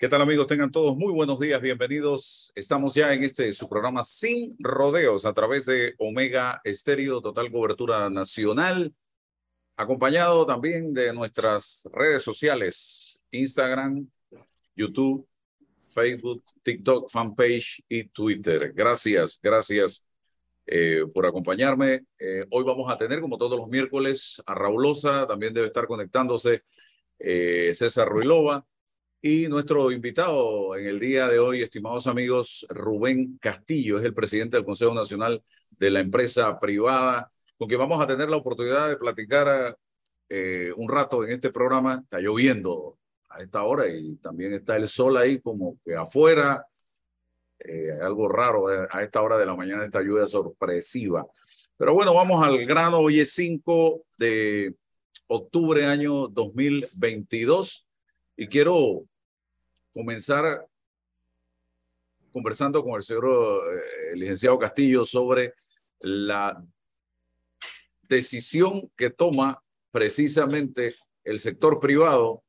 ¿Qué tal amigos? Tengan todos muy buenos días, bienvenidos. Estamos ya en este su programa Sin Rodeos a través de Omega Estéreo, total cobertura nacional, acompañado también de nuestras redes sociales, Instagram, YouTube, Facebook, TikTok, fanpage y Twitter. Gracias, gracias eh, por acompañarme. Eh, hoy vamos a tener, como todos los miércoles, a Raulosa, también debe estar conectándose eh, César Ruilova y nuestro invitado en el día de hoy, estimados amigos, Rubén Castillo, es el presidente del Consejo Nacional de la Empresa Privada, con quien vamos a tener la oportunidad de platicar eh, un rato en este programa. Está lloviendo a esta hora y también está el sol ahí como que afuera. Eh, algo raro eh, a esta hora de la mañana, esta lluvia sorpresiva. Pero bueno, vamos al grano. Hoy es 5 de octubre año 2022 y quiero comenzar conversando con el señor eh, licenciado Castillo sobre la decisión que toma precisamente el sector privado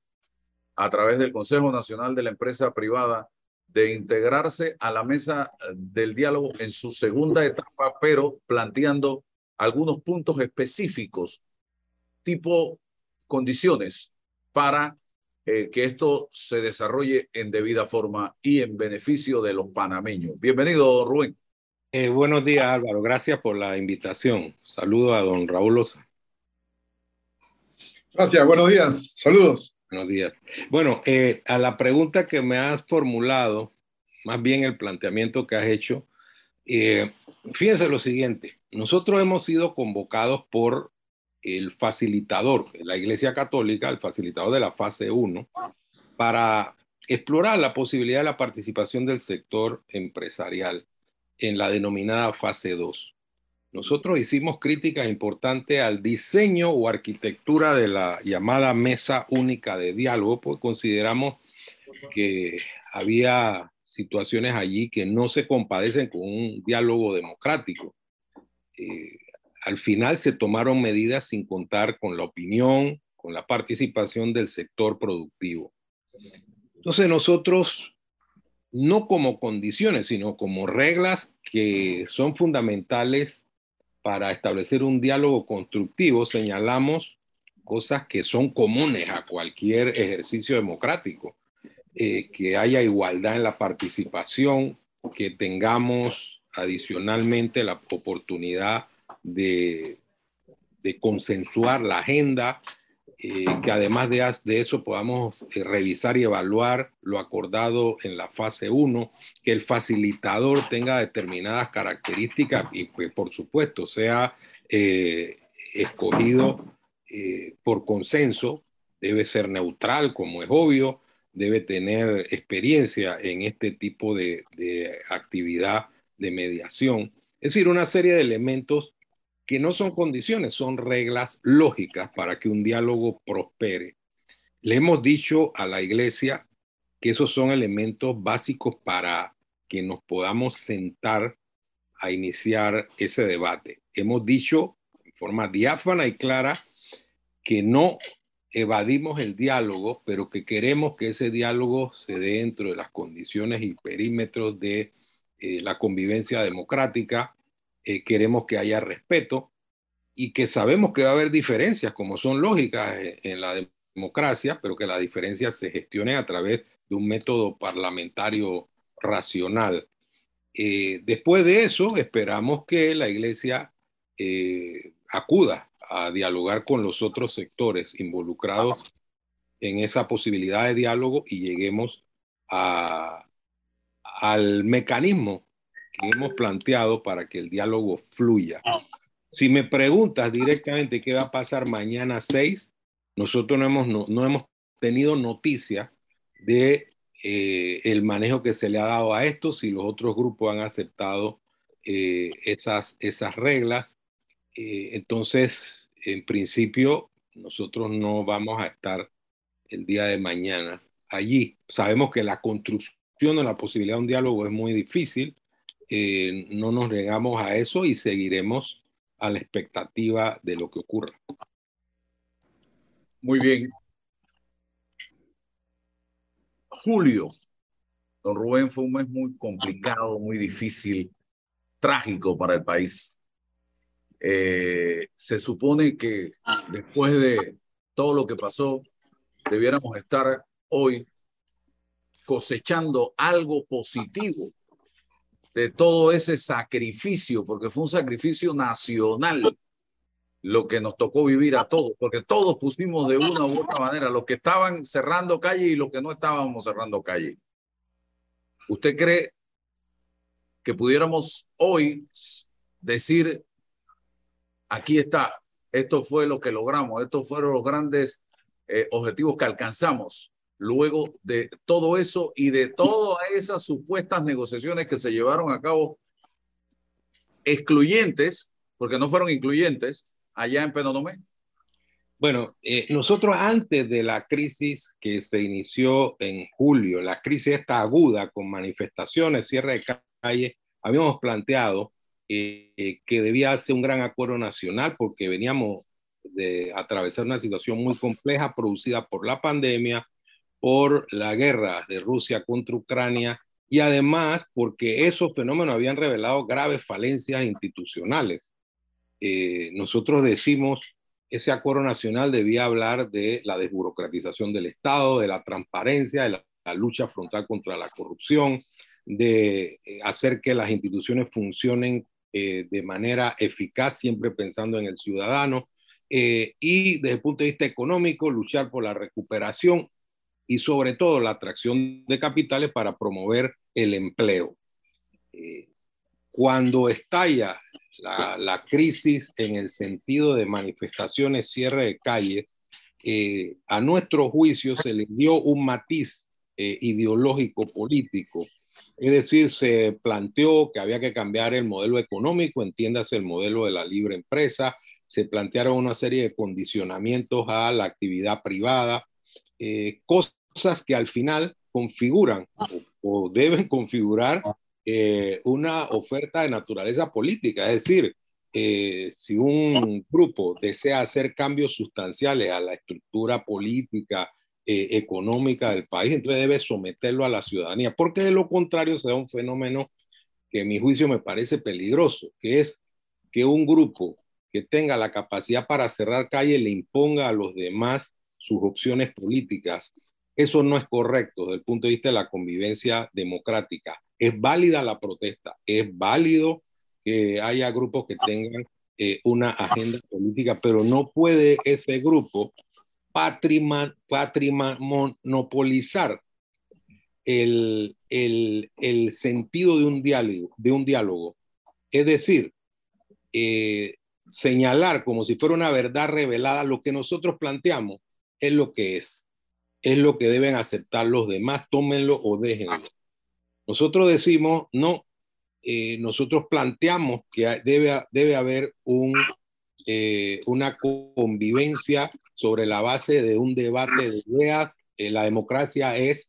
a través del Consejo Nacional de la Empresa Privada de integrarse a la mesa del diálogo en su segunda etapa, pero planteando algunos puntos específicos, tipo condiciones para eh, que esto se desarrolle en debida forma y en beneficio de los panameños. Bienvenido, Rubén. Eh, buenos días, Álvaro. Gracias por la invitación. Saludo a don Raúl Loza. Gracias, buenos días. Saludos. Buenos días. Bueno, eh, a la pregunta que me has formulado, más bien el planteamiento que has hecho, fíjense lo siguiente. Nosotros hemos sido convocados por el facilitador, la Iglesia Católica, el facilitador de la fase 1, para explorar la posibilidad de la participación del sector empresarial en la denominada fase 2. Nosotros hicimos críticas importantes al diseño o arquitectura de la llamada mesa única de diálogo, porque consideramos que había situaciones allí que no se compadecen con un diálogo democrático. Eh, al final se tomaron medidas sin contar con la opinión, con la participación del sector productivo. Entonces nosotros, no como condiciones, sino como reglas que son fundamentales para establecer un diálogo constructivo, señalamos cosas que son comunes a cualquier ejercicio democrático, eh, que haya igualdad en la participación, que tengamos adicionalmente la oportunidad de, consensuar la agenda, eh, que además de, eso podamos eh, revisar y evaluar lo acordado en la fase 1, que el facilitador tenga determinadas características y pues por supuesto sea eh, escogido por consenso, debe ser neutral como es obvio, debe tener experiencia en este tipo de actividad de mediación. Es decir, una serie de elementos que no son condiciones, son reglas lógicas para que un diálogo prospere. Le hemos dicho a la iglesia que esos son elementos básicos para que nos podamos sentar a iniciar ese debate. Hemos dicho en forma diáfana y clara que no evadimos el diálogo, pero que queremos que ese diálogo se dé dentro de las condiciones y perímetros de eh, la convivencia democrática, eh, queremos que haya respeto y que sabemos que va a haber diferencias, como son lógicas en, la democracia, pero que las diferencias se gestionen a través de un método parlamentario racional. Eh, después de eso, esperamos que la Iglesia eh, acuda a dialogar con los otros sectores involucrados en esa posibilidad de diálogo y lleguemos al mecanismo que hemos planteado para que el diálogo fluya. Si me preguntas directamente qué va a pasar mañana 6, nosotros no hemos, no, hemos tenido noticia de eh, el manejo que se le ha dado a esto, si los otros grupos han aceptado eh, esas, esas reglas. Eh, entonces, en principio, nosotros no vamos a estar el día de mañana allí. Sabemos que la construcción de la posibilidad de un diálogo es muy difícil, eh, no nos negamos a eso y seguiremos a la expectativa de lo que ocurra. Muy bien. julio, don Rubén, fue un mes muy complicado, muy difícil, trágico para el país. Eh, se supone que después de todo lo que pasó, debiéramos estar hoy cosechando algo positivo de todo ese sacrificio, porque fue un sacrificio nacional lo que nos tocó vivir a todos, porque todos pusimos de una u otra manera, los que estaban cerrando calle y los que no estábamos cerrando calle. ¿Usted cree que pudiéramos hoy decir, aquí está, esto fue lo que logramos, estos fueron los grandes eh, objetivos que alcanzamos luego de todo eso y de todas esas supuestas negociaciones que se llevaron a cabo excluyentes, porque no fueron incluyentes, allá en Penonomé? Bueno, eh, nosotros antes de la crisis que se inició en julio, la crisis esta aguda con manifestaciones, cierre de calle, habíamos planteado eh, que debía ser un gran acuerdo nacional porque veníamos de atravesar una situación muy compleja producida por la pandemia, por la guerra de Rusia contra Ucrania y además porque esos fenómenos habían revelado graves falencias institucionales. Eh, nosotros decimos ese acuerdo nacional debía hablar de la desburocratización del Estado, de la transparencia, de la, lucha frontal contra la corrupción, de eh, hacer que las instituciones funcionen eh, de manera eficaz, siempre pensando en el ciudadano, y desde el punto de vista económico, luchar por la recuperación y sobre todo la atracción de capitales para promover el empleo. Eh, cuando estalla la, crisis en el sentido de manifestaciones, cierre de calle, eh, a nuestro juicio se le dio un matiz eh, ideológico político. Es decir, se planteó que había que cambiar el modelo económico, entiéndase el modelo de la libre empresa, se plantearon una serie de condicionamientos a la actividad privada, cosas cosas que al final configuran o, deben configurar eh, una oferta de naturaleza política. Es decir, eh, si un grupo desea hacer cambios sustanciales a la estructura política, eh, económica del país, entonces debe someterlo a la ciudadanía, porque de lo contrario se da un fenómeno que en mi juicio me parece peligroso, que es que un grupo que tenga la capacidad para cerrar calle le imponga a los demás sus opciones políticas eso no es correcto desde el punto de vista de la convivencia democrática. Es válida la protesta, es válido que haya grupos que tengan eh, una agenda política, pero no puede ese grupo patrimonopolizar el, el, el, sentido de un diálogo. De un diálogo. Es decir, eh, señalar como si fuera una verdad revelada lo que nosotros planteamos es lo que es es lo que deben aceptar los demás, tómenlo o déjenlo. Nosotros decimos, no, eh, nosotros planteamos que debe, debe haber un, eh, una convivencia sobre la base de un debate de ideas. Eh, la democracia es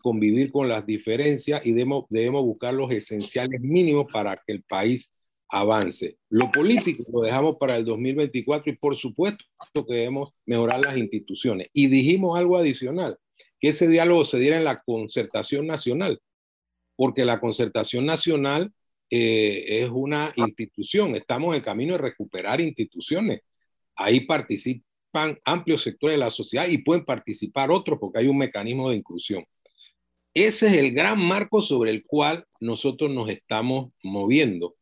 convivir con las diferencias y debemos, debemos buscar los esenciales mínimos para que el país avance. Lo político lo dejamos para el 2024 y por supuesto que debemos mejorar las instituciones. Y dijimos algo adicional, que ese diálogo se diera en la concertación nacional, porque la concertación nacional eh, es una institución, estamos en camino de recuperar instituciones. Ahí participan amplios sectores de la sociedad y pueden participar otros porque hay un mecanismo de inclusión. Ese es el gran marco sobre el cual nosotros nos estamos moviendo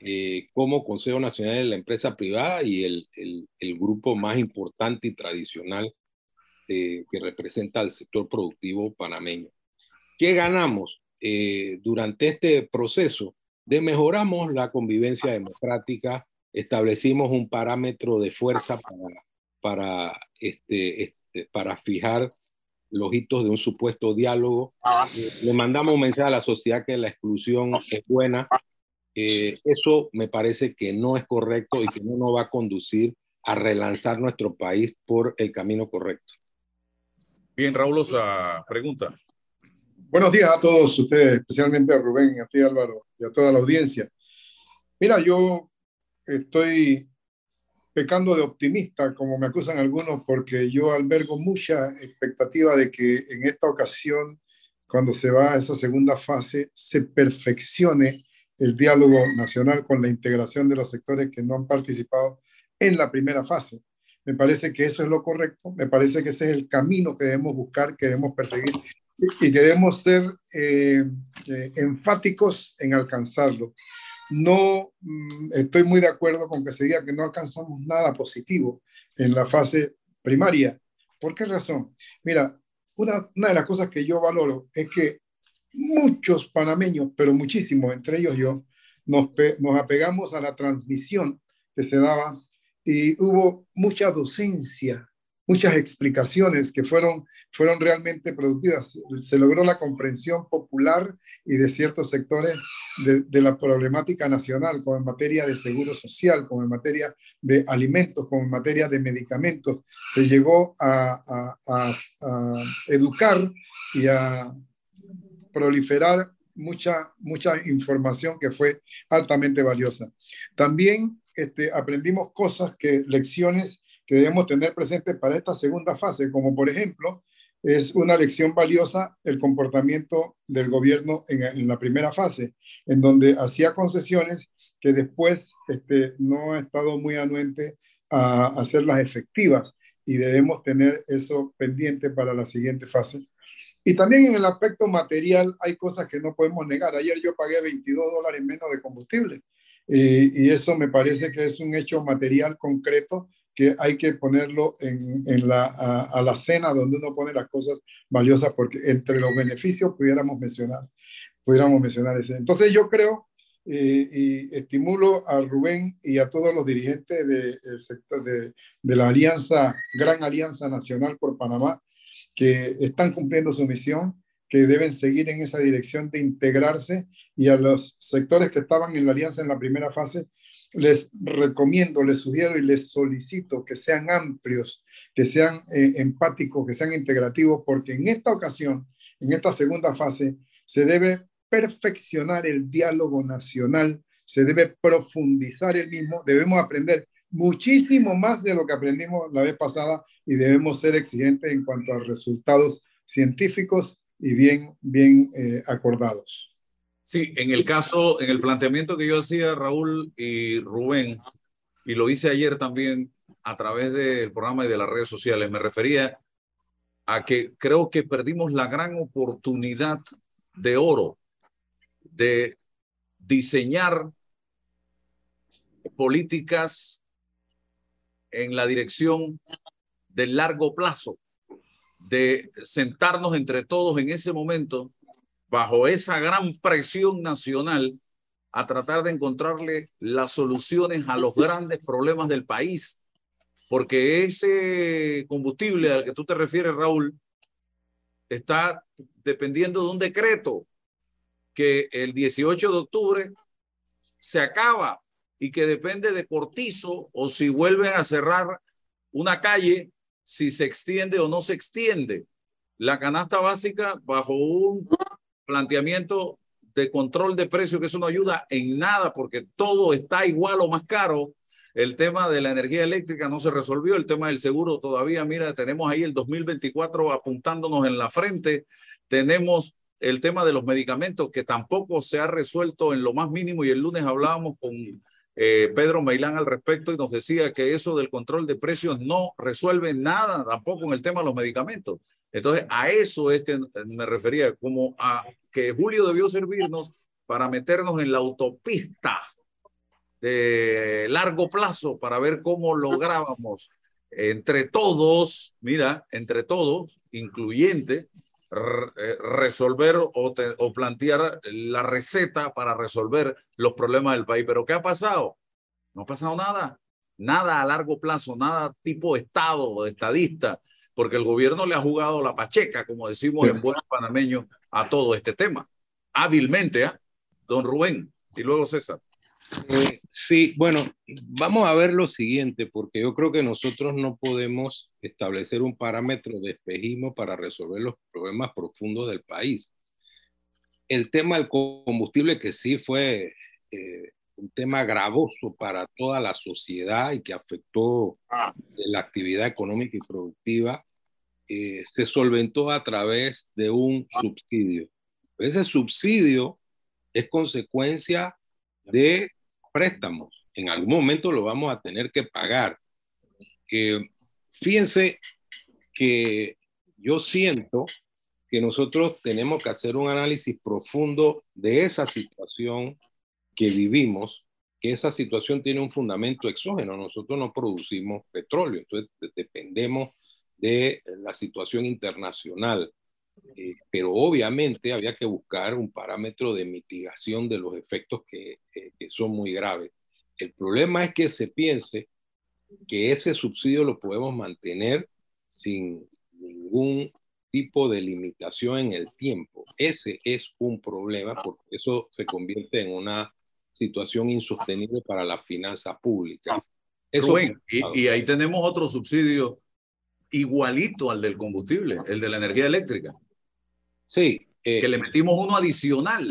eh, como Consejo Nacional de la Empresa Privada y el, grupo más importante y tradicional eh, que representa al sector productivo panameño. ¿Qué ganamos eh, durante este proceso? De mejoramos la convivencia democrática, establecimos un parámetro de fuerza para, para, este, este, para fijar los hitos de un supuesto diálogo. Le mandamos un mensaje a la sociedad que la exclusión es buena, eh, eso me parece que no es correcto y que no nos va a conducir a relanzar nuestro país por el camino correcto. Bien, Raúl, esa pregunta. Buenos días a todos ustedes, especialmente a Rubén, a ti Álvaro y a toda la audiencia. Mira, yo estoy pecando de optimista, como me acusan algunos, porque yo albergo mucha expectativa de que en esta ocasión cuando se va a esa segunda fase, se perfeccione el diálogo nacional con la integración de los sectores que no han participado en la primera fase. Me parece que eso es lo correcto, me parece que ese es el camino que debemos buscar, que debemos perseguir y que debemos ser eh, eh, enfáticos en alcanzarlo. No mm, estoy muy de acuerdo con que se diga que no alcanzamos nada positivo en la fase primaria. ¿Por qué razón? Mira, una, una de las cosas que yo valoro es que muchos panameños, pero muchísimos, entre ellos yo, nos, nos apegamos a la transmisión que se daba y hubo mucha docencia, muchas explicaciones que fueron, fueron realmente productivas. Se logró la comprensión popular y de ciertos sectores de, de, la problemática nacional, como en materia de seguro social, como en materia de alimentos, como en materia de medicamentos. Se llegó a, a, educar y a proliferar mucha, mucha información que fue altamente valiosa. También este, aprendimos cosas que, lecciones que debemos tener presentes para esta segunda fase, como por ejemplo, es una lección valiosa el comportamiento del gobierno en, en la primera fase, en donde hacía concesiones que después este, no ha estado muy anuente a hacerlas efectivas y debemos tener eso pendiente para la siguiente fase y también en el aspecto material hay cosas que no podemos negar. Ayer yo pagué 22 dólares menos de combustible y eso me parece que es un hecho material concreto que hay que ponerlo en, en la, a, la cena donde uno pone las cosas valiosas porque entre los beneficios pudiéramos mencionar, pudiéramos mencionar ese. Entonces yo creo eh, y estimulo a Rubén y a todos los dirigentes de, sector, de, de la Alianza, Gran Alianza Nacional por Panamá, que están cumpliendo su misión, que deben seguir en esa dirección de integrarse y a los sectores que estaban en la alianza en la primera fase, les recomiendo, les sugiero y les solicito que sean amplios, que sean eh, empáticos, que sean integrativos, porque en esta ocasión, en esta segunda fase, se debe perfeccionar el diálogo nacional, se debe profundizar el mismo, debemos aprender muchísimo más de lo que aprendimos la vez pasada y debemos ser exigentes en cuanto a resultados científicos y bien, bien eh, acordados. Sí, en el caso, en el planteamiento que yo hacía, Raúl y Rubén, y lo hice ayer también a través del programa y de las redes sociales, me refería a que creo que perdimos la gran oportunidad de oro de diseñar políticas en la dirección del largo plazo, de sentarnos entre todos en ese momento, bajo esa gran presión nacional, a tratar de encontrarle las soluciones a los grandes problemas del país. Porque ese combustible al que tú te refieres, Raúl, está dependiendo de un decreto que el 18 de octubre se acaba y que depende de Cortizo o si vuelven a cerrar una calle, si se extiende o no se extiende. La canasta básica bajo un planteamiento de control de precios, que eso no ayuda en nada porque todo está igual o más caro. El tema de la energía eléctrica no se resolvió, el tema del seguro todavía, mira, tenemos ahí el 2024 apuntándonos en la frente, tenemos el tema de los medicamentos que tampoco se ha resuelto en lo más mínimo y el lunes hablábamos con eh, Pedro Meilán al respecto y nos decía que eso del control de precios no resuelve nada tampoco en el tema de los medicamentos. Entonces, a eso es que me refería, como a que Julio debió servirnos para meternos en la autopista de largo plazo para ver cómo lográbamos entre todos, mira, entre todos, incluyente, resolver o, o, plantear la receta para resolver los problemas del país. Pero ¿qué ha pasado? No ha pasado nada. Nada a largo plazo, nada tipo Estado o estadista, porque el gobierno le ha jugado la pacheca, como decimos en buen panameño, a todo este tema. Hábilmente, ¿eh? Don Rubén y luego César. Eh, sí, bueno, vamos a ver lo siguiente, porque yo creo que nosotros no podemos establecer un parámetro de espejismo para resolver los problemas profundos del país. El tema del combustible, que sí fue eh, un tema gravoso para toda la sociedad y que afectó la actividad económica y productiva, eh, se solventó a través de un subsidio. Ese subsidio es consecuencia de préstamos. En algún momento lo vamos a tener que pagar. fíjense que yo siento que nosotros tenemos que hacer un análisis profundo de esa situación que vivimos, que esa situación tiene un fundamento exógeno. Nosotros no producimos petróleo, entonces dependemos de la situación internacional. Eh, pero obviamente había que buscar un parámetro de mitigación de los efectos que, eh, que son muy graves. El problema es que se piense que ese subsidio lo podemos mantener sin ningún tipo de limitación en el tiempo. Ese es un problema porque eso se convierte en una situación insostenible para las finanzas públicas. Eso y, y, ahí tenemos otro subsidio igualito al del combustible, el de la energía eléctrica. Sí. Eh, que le metimos uno adicional.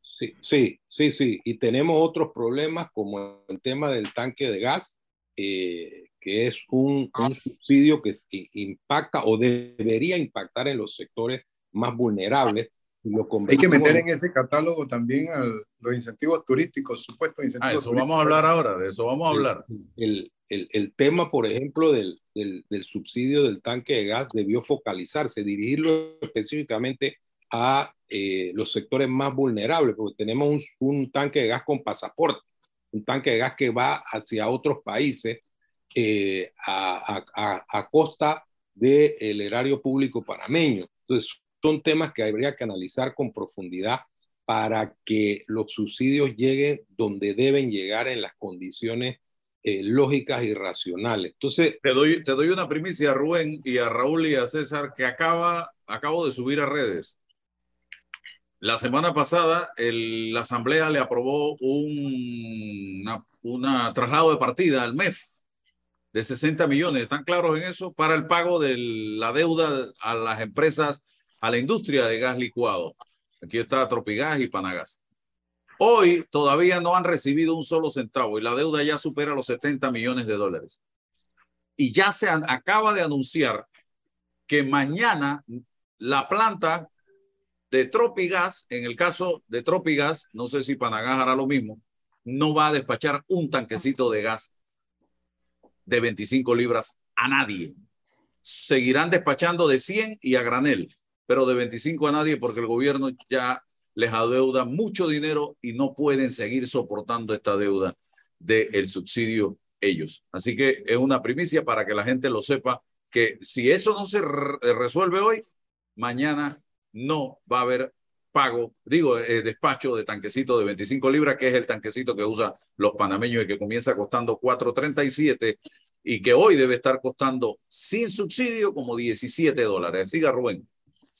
Sí, sí, sí, sí. Y tenemos otros problemas como el tema del tanque de gas, eh, que es un, un, subsidio que impacta o debería impactar en los sectores más vulnerables. Hay que meter en ese catálogo también los incentivos turísticos, supuestos incentivos. Ah, eso vamos a hablar ahora, de eso vamos a hablar. El, el, el tema, por ejemplo, del, del, del, subsidio del tanque de gas debió focalizarse, dirigirlo específicamente a eh, los sectores más vulnerables, porque tenemos un, un, tanque de gas con pasaporte, un tanque de gas que va hacia otros países eh, a, a, a, costa del erario público panameño. Entonces, son temas que habría que analizar con profundidad para que los subsidios lleguen donde deben llegar en las condiciones eh, lógicas y racionales. Entonces, te doy, te doy una primicia a Rubén y a Raúl y a César que acaba, acabo de subir a redes. La semana pasada el, la Asamblea le aprobó un una, traslado de partida al MEF de 60 millones. ¿Están claros en eso? Para el pago de la deuda a las empresas, a la industria de gas licuado. Aquí está Tropigas y Panagas. Hoy todavía no han recibido un solo centavo y la deuda ya supera los 70 millones de dólares. Y ya se acaba de anunciar que mañana la planta de Tropigas, en el caso de Tropigas, no sé si Panagas hará lo mismo, no va a despachar un tanquecito de gas de 25 libras a nadie. Seguirán despachando de 100 y a granel, pero de 25 a nadie porque el gobierno ya les adeuda mucho dinero y no pueden seguir soportando esta deuda del subsidio ellos. Así que es una primicia para que la gente lo sepa, que si eso no se resuelve hoy, mañana no va a haber pago, digo, eh, despacho de tanquecito de 25 libras, que es el tanquecito que usan los panameños y que comienza costando 4.37 y que hoy debe estar costando sin subsidio como 17 dólares. Siga, Rubén.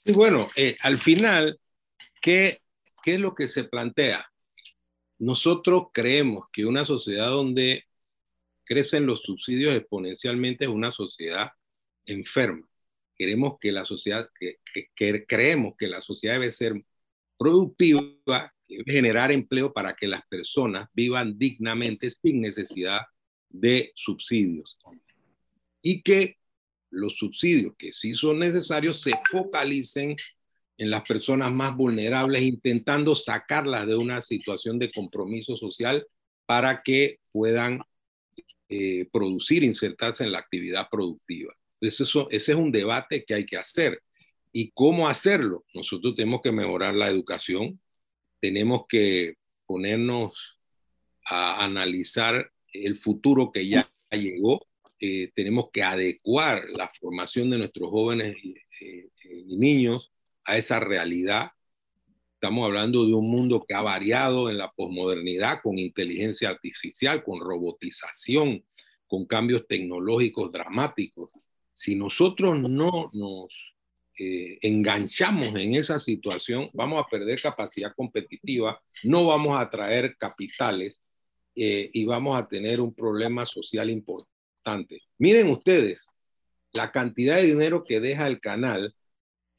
Y bueno, eh, al final, ¿qué ¿Qué es lo que se plantea? Nosotros creemos que una sociedad donde crecen los subsidios exponencialmente es una sociedad enferma. Queremos que la sociedad, que, creemos que la sociedad debe ser productiva, debe generar empleo para que las personas vivan dignamente sin necesidad de subsidios. Y que los subsidios que sí son necesarios se focalicen en las personas más vulnerables, intentando sacarlas de una situación de compromiso social para que puedan eh, producir, insertarse en la actividad productiva. Eso, ese es un debate que hay que hacer. ¿Y cómo hacerlo? Nosotros tenemos que mejorar la educación, tenemos que ponernos a analizar el futuro que ya llegó, eh, tenemos que adecuar la formación de nuestros jóvenes y eh, niños a esa realidad. Estamos hablando de un mundo que ha variado en la posmodernidad con inteligencia artificial, con robotización, con cambios tecnológicos dramáticos. Si nosotros no nos eh, enganchamos en esa situación, vamos a perder capacidad competitiva, no vamos a atraer capitales eh, y vamos a tener un problema social importante. Miren ustedes, la cantidad de dinero que deja el canal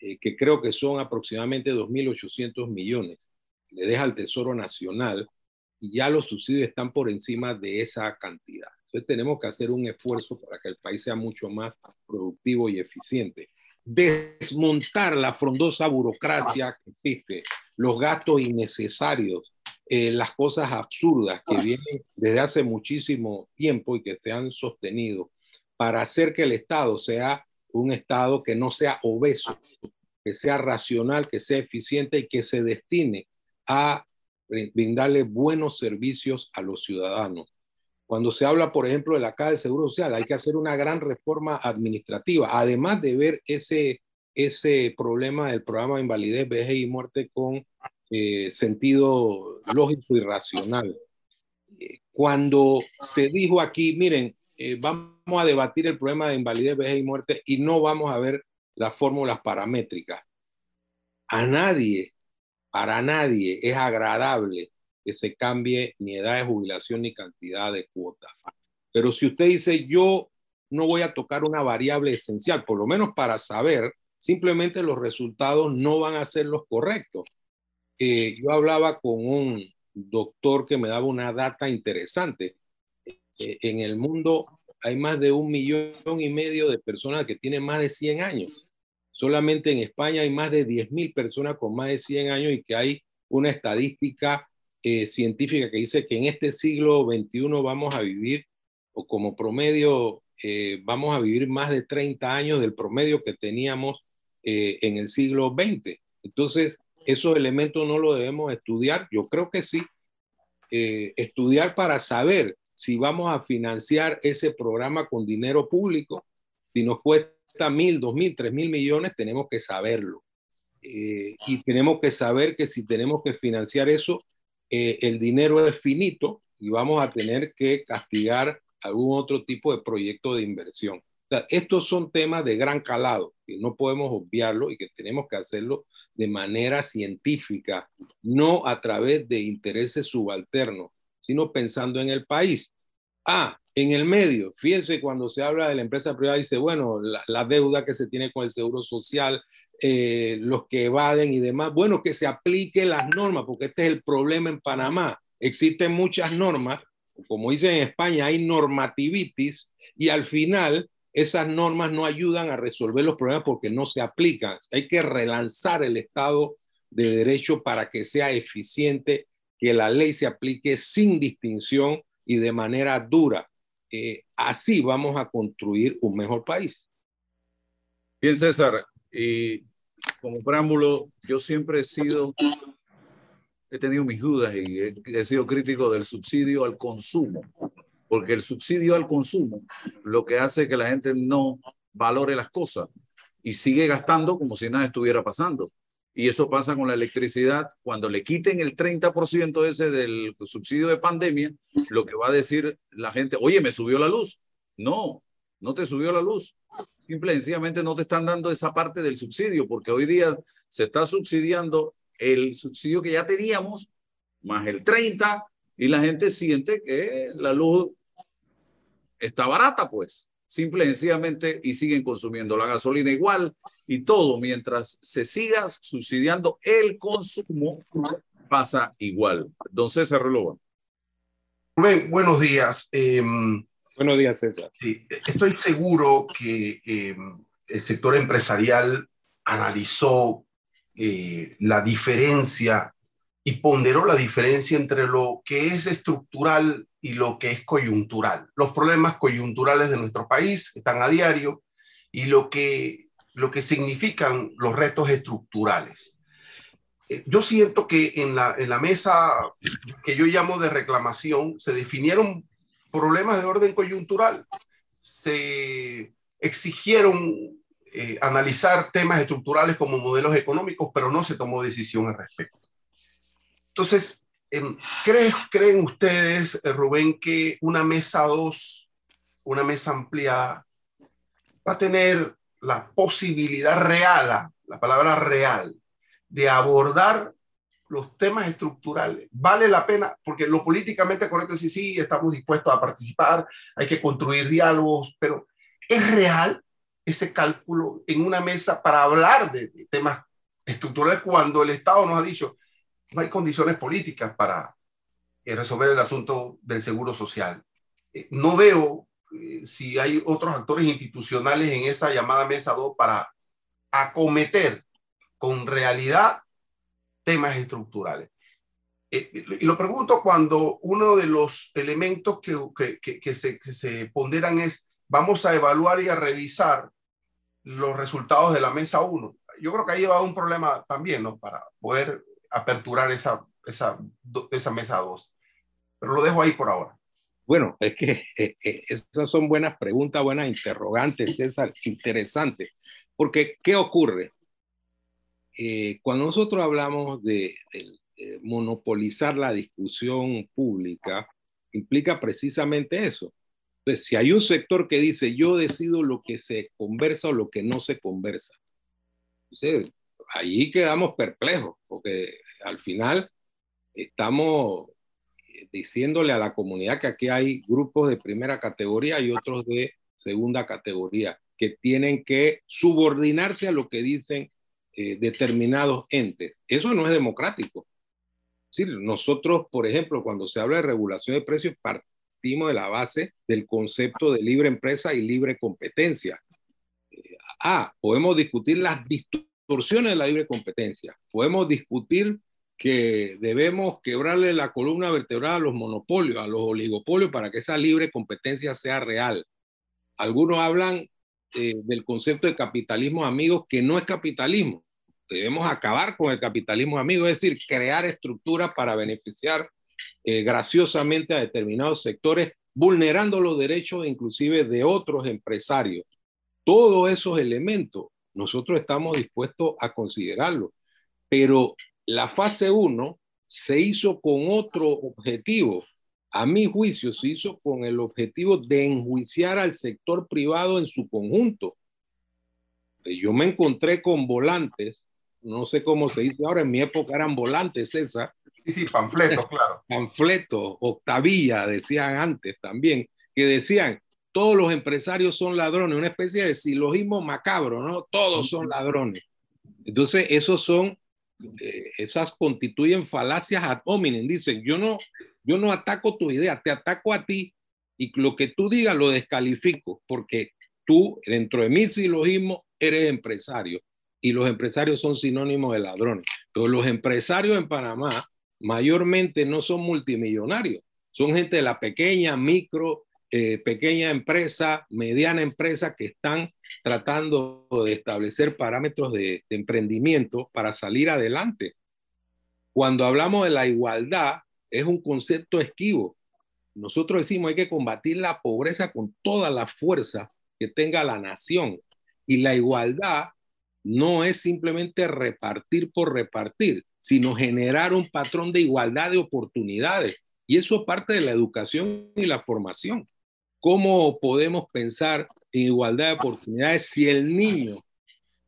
eh, que creo que son aproximadamente 2.800 millones, le deja al Tesoro Nacional y ya los subsidios están por encima de esa cantidad. Entonces tenemos que hacer un esfuerzo para que el país sea mucho más productivo y eficiente. Desmontar la frondosa burocracia que existe, los gastos innecesarios, eh, las cosas absurdas que vienen desde hace muchísimo tiempo y que se han sostenido para hacer que el Estado sea un Estado que no sea obeso, que sea racional, que sea eficiente y que se destine a brindarle buenos servicios a los ciudadanos. Cuando se habla, por ejemplo, de la Caja de Seguro Social, hay que hacer una gran reforma administrativa, además de ver ese, ese problema del programa de invalidez, vejez y muerte con eh, sentido lógico y racional. Eh, cuando se dijo aquí, miren, eh, vamos a debatir el problema de invalidez, vejez y muerte y no vamos a ver las fórmulas paramétricas. A nadie, para nadie es agradable que se cambie ni edad de jubilación ni cantidad de cuotas. Pero si usted dice, yo no voy a tocar una variable esencial, por lo menos para saber, simplemente los resultados no van a ser los correctos. Eh, yo hablaba con un doctor que me daba una data interesante. Eh, en el mundo hay más de un millón y medio de personas que tienen más de 100 años. Solamente en España hay más de 10.000 personas con más de 100 años y que hay una estadística eh, científica que dice que en este siglo XXI vamos a vivir, o como promedio, eh, vamos a vivir más de 30 años del promedio que teníamos en el siglo XX. Entonces, esos elementos no los debemos estudiar. Yo creo que sí. estudiar para saber si vamos a financiar ese programa con dinero público. Si nos cuesta mil, dos mil, tres mil millones, tenemos que saberlo. y tenemos que saber que si tenemos que financiar eso, eh, el dinero es finito y vamos a tener que castigar algún otro tipo de proyecto de inversión. estos son temas de gran calado que no podemos obviarlo y que tenemos que hacerlo de manera científica, no a través de intereses subalternos, sino pensando en el país. Ah, en el medio, fíjense cuando se habla de la empresa privada, dice, bueno, la, deuda que se tiene con el seguro social, eh, los que evaden y demás, bueno, que se aplique las normas, porque este es el problema en Panamá. Existen muchas normas, como dicen en España, hay normativitis y al final esas normas no ayudan a resolver los problemas porque no se aplican. Hay que relanzar el Estado de Derecho para que sea eficiente, que la ley se aplique sin distinción y de manera dura eh, así vamos a construir un mejor país. Bien, César, y como preámbulo, yo siempre he sido, he tenido mis dudas y he, sido crítico del subsidio al consumo, porque el subsidio al consumo lo que hace es que la gente no valore las cosas y sigue gastando como si nada estuviera pasando. Y eso pasa con la electricidad. Cuando le quiten el 30% ese del subsidio de pandemia, lo que va a decir la gente, oye, me subió la luz. No, no te subió la luz. Simple y sencillamente no te están dando esa parte del subsidio, porque hoy día se está subsidiando el subsidio que ya teníamos, más el 30, y la gente siente que la luz está barata, pues simple y sencillamente y siguen consumiendo la gasolina igual y todo mientras se siga subsidiando el consumo pasa igual. Don César Relova. buenos días. Em, buenos días, César. estoy seguro que em, el sector empresarial analizó eh, la diferencia y ponderó la diferencia entre lo que es estructural y lo que es coyuntural. Los problemas coyunturales de nuestro país están a diario y lo que, lo que significan los retos estructurales. Eh, yo siento que en la, en la mesa que yo llamo de reclamación se definieron problemas de orden coyuntural, se exigieron eh, analizar temas estructurales como modelos económicos, pero no se tomó decisión al respecto. Entonces, em, ¿creen, ustedes, eh, Rubén, que una mesa 2, una mesa ampliada, va a tener la posibilidad real, la palabra real, de abordar los temas estructurales. Vale la pena, porque lo políticamente correcto es decir, sí, estamos dispuestos a participar, hay que construir diálogos, pero ¿es real ese cálculo en una mesa para hablar de temas estructurales cuando el Estado nos ha dicho, no hay condiciones políticas para eh, resolver el asunto del seguro social. eh, no veo eh, si hay otros actores institucionales en esa llamada mesa 2 para acometer con realidad temas estructurales. y lo pregunto cuando uno de los elementos que, que, que, se, se ponderan es, vamos a evaluar y a revisar los resultados de la mesa 1. Yo creo que ahí va un problema también, ¿no? Para poder aperturar esa, esa, esa mesa 2. Pero lo dejo ahí por ahora. Bueno, es que eh, eh, esas son buenas preguntas, buenas interrogantes, César, interesantes. Porque, ¿qué ocurre? Eh, cuando nosotros hablamos de, monopolizar la discusión pública, implica precisamente eso. Pues si hay un sector que dice yo decido lo que se conversa o lo que no se conversa, entonces allí quedamos perplejos, porque al final estamos diciéndole a la comunidad que aquí hay grupos de primera categoría y otros de segunda categoría que tienen que subordinarse a lo que dicen eh, determinados entes. Eso no es democrático. Sí, nosotros, por ejemplo, cuando se habla de regulación de precios, partimos de la base del concepto de libre empresa y libre competencia. Eh, ah, podemos discutir las distorsiones de la libre competencia, podemos discutir que debemos quebrarle la columna vertebral a los monopolios, a los oligopolios, para que esa libre competencia sea real. Algunos hablan eh, del concepto de capitalismo amigo, que no es capitalismo. Debemos acabar con el capitalismo amigo, es decir, crear estructuras para beneficiar eh, graciosamente a determinados sectores, vulnerando los derechos inclusive de otros empresarios. Todos esos elementos nosotros estamos dispuestos a considerarlos, pero la fase 1 se hizo con otro objetivo. A mi juicio, se hizo con el objetivo de enjuiciar al sector privado en su conjunto. Yo me encontré con volantes, no sé cómo se dice ahora, en mi época eran volantes, César. Sí, sí, panfletos, claro. Panfletos, octavilla, decían antes también, que decían, todos los empresarios son ladrones, una especie de silogismo macabro, ¿no? Todos son ladrones. Entonces, esos son eh, esas constituyen falacias ad hominem. Dicen, yo no, yo no ataco tu idea, te ataco a ti y lo que tú digas lo descalifico porque tú, dentro de mi silogismo, eres empresario y los empresarios son sinónimos de ladrones. Pero los empresarios en Panamá mayormente no son multimillonarios, son gente de la pequeña, micro, eh, pequeña empresa, mediana empresa que están tratando de establecer parámetros de, emprendimiento para salir adelante. Cuando hablamos de la igualdad, es un concepto esquivo. Nosotros decimos hay que combatir la pobreza con toda la fuerza que tenga la nación. Y la igualdad no es simplemente repartir por repartir, sino generar un patrón de igualdad de oportunidades. Y eso es parte de la educación y la formación. ¿Cómo podemos pensar en igualdad de oportunidades si el niño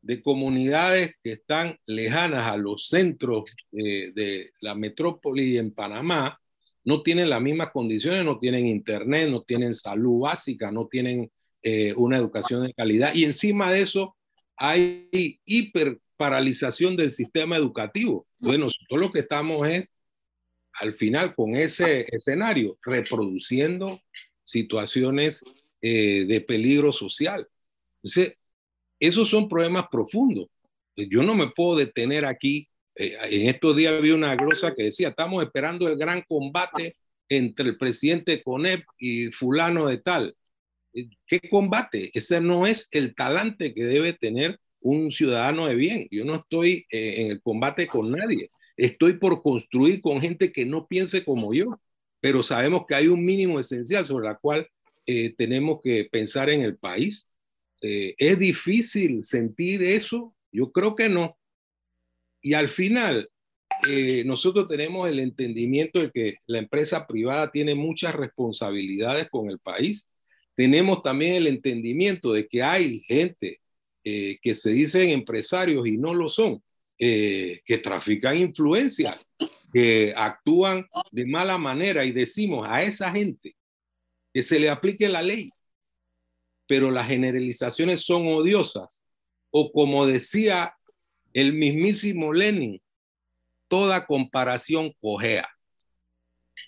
de comunidades que están lejanas a los centros de la metrópoli en Panamá no tienen las mismas condiciones, no tienen internet, no tienen salud básica, no tienen eh, una educación de calidad y encima de eso hay hiperparalización del sistema educativo. Bueno, nosotros lo que estamos es al final con ese escenario reproduciendo situaciones eh, de peligro social. Entonces, esos son problemas profundos. Yo no me puedo detener aquí. Eh, en estos días había una glosa que decía, estamos esperando el gran combate entre el presidente Conep y fulano de tal. Eh, ¿Qué combate? Ese no es el talante que debe tener un ciudadano de bien. Yo no estoy en el combate con nadie. Estoy por construir con gente que no piense como yo pero sabemos que hay un mínimo esencial sobre la cual eh, tenemos que pensar en el país. Eh, ¿Es difícil sentir eso? Yo creo que no. Y al final, eh, nosotros tenemos el entendimiento de que la empresa privada tiene muchas responsabilidades con el país. Tenemos también el entendimiento de que hay gente que se dicen empresarios y no lo son. Eh, que trafican influencia, que actúan de mala manera y decimos a esa gente que se le aplique la ley, pero las generalizaciones son odiosas. O como decía el mismísimo Lenin, toda comparación cojea.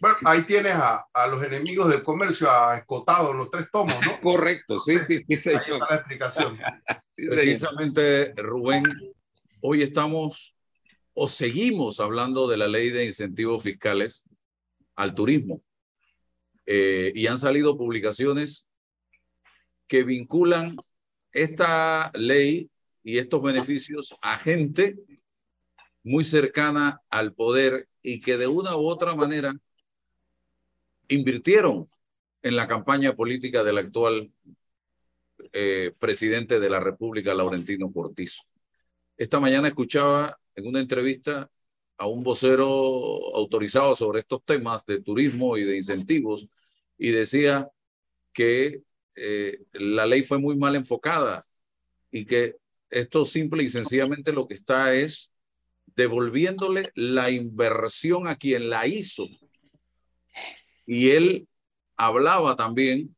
Bueno, ahí tienes a, a, los enemigos del comercio a escotado los tres tomos, ¿no? Correcto, sí, sí, sí. Ahí está la explicación. sí, Precisamente, Rubén, hoy estamos o seguimos hablando de la ley de incentivos fiscales al turismo. Eh, y han salido publicaciones que vinculan esta ley y estos beneficios a gente muy cercana al poder y que de una u otra manera invirtieron en la campaña política del actual eh, presidente de la República, Laurentino Cortizo. Esta mañana escuchaba en una entrevista a un vocero autorizado sobre estos temas de turismo y de incentivos y decía que eh, la ley fue muy mal enfocada y que esto simple y sencillamente lo que está es devolviéndole la inversión a quien la hizo. Y él hablaba también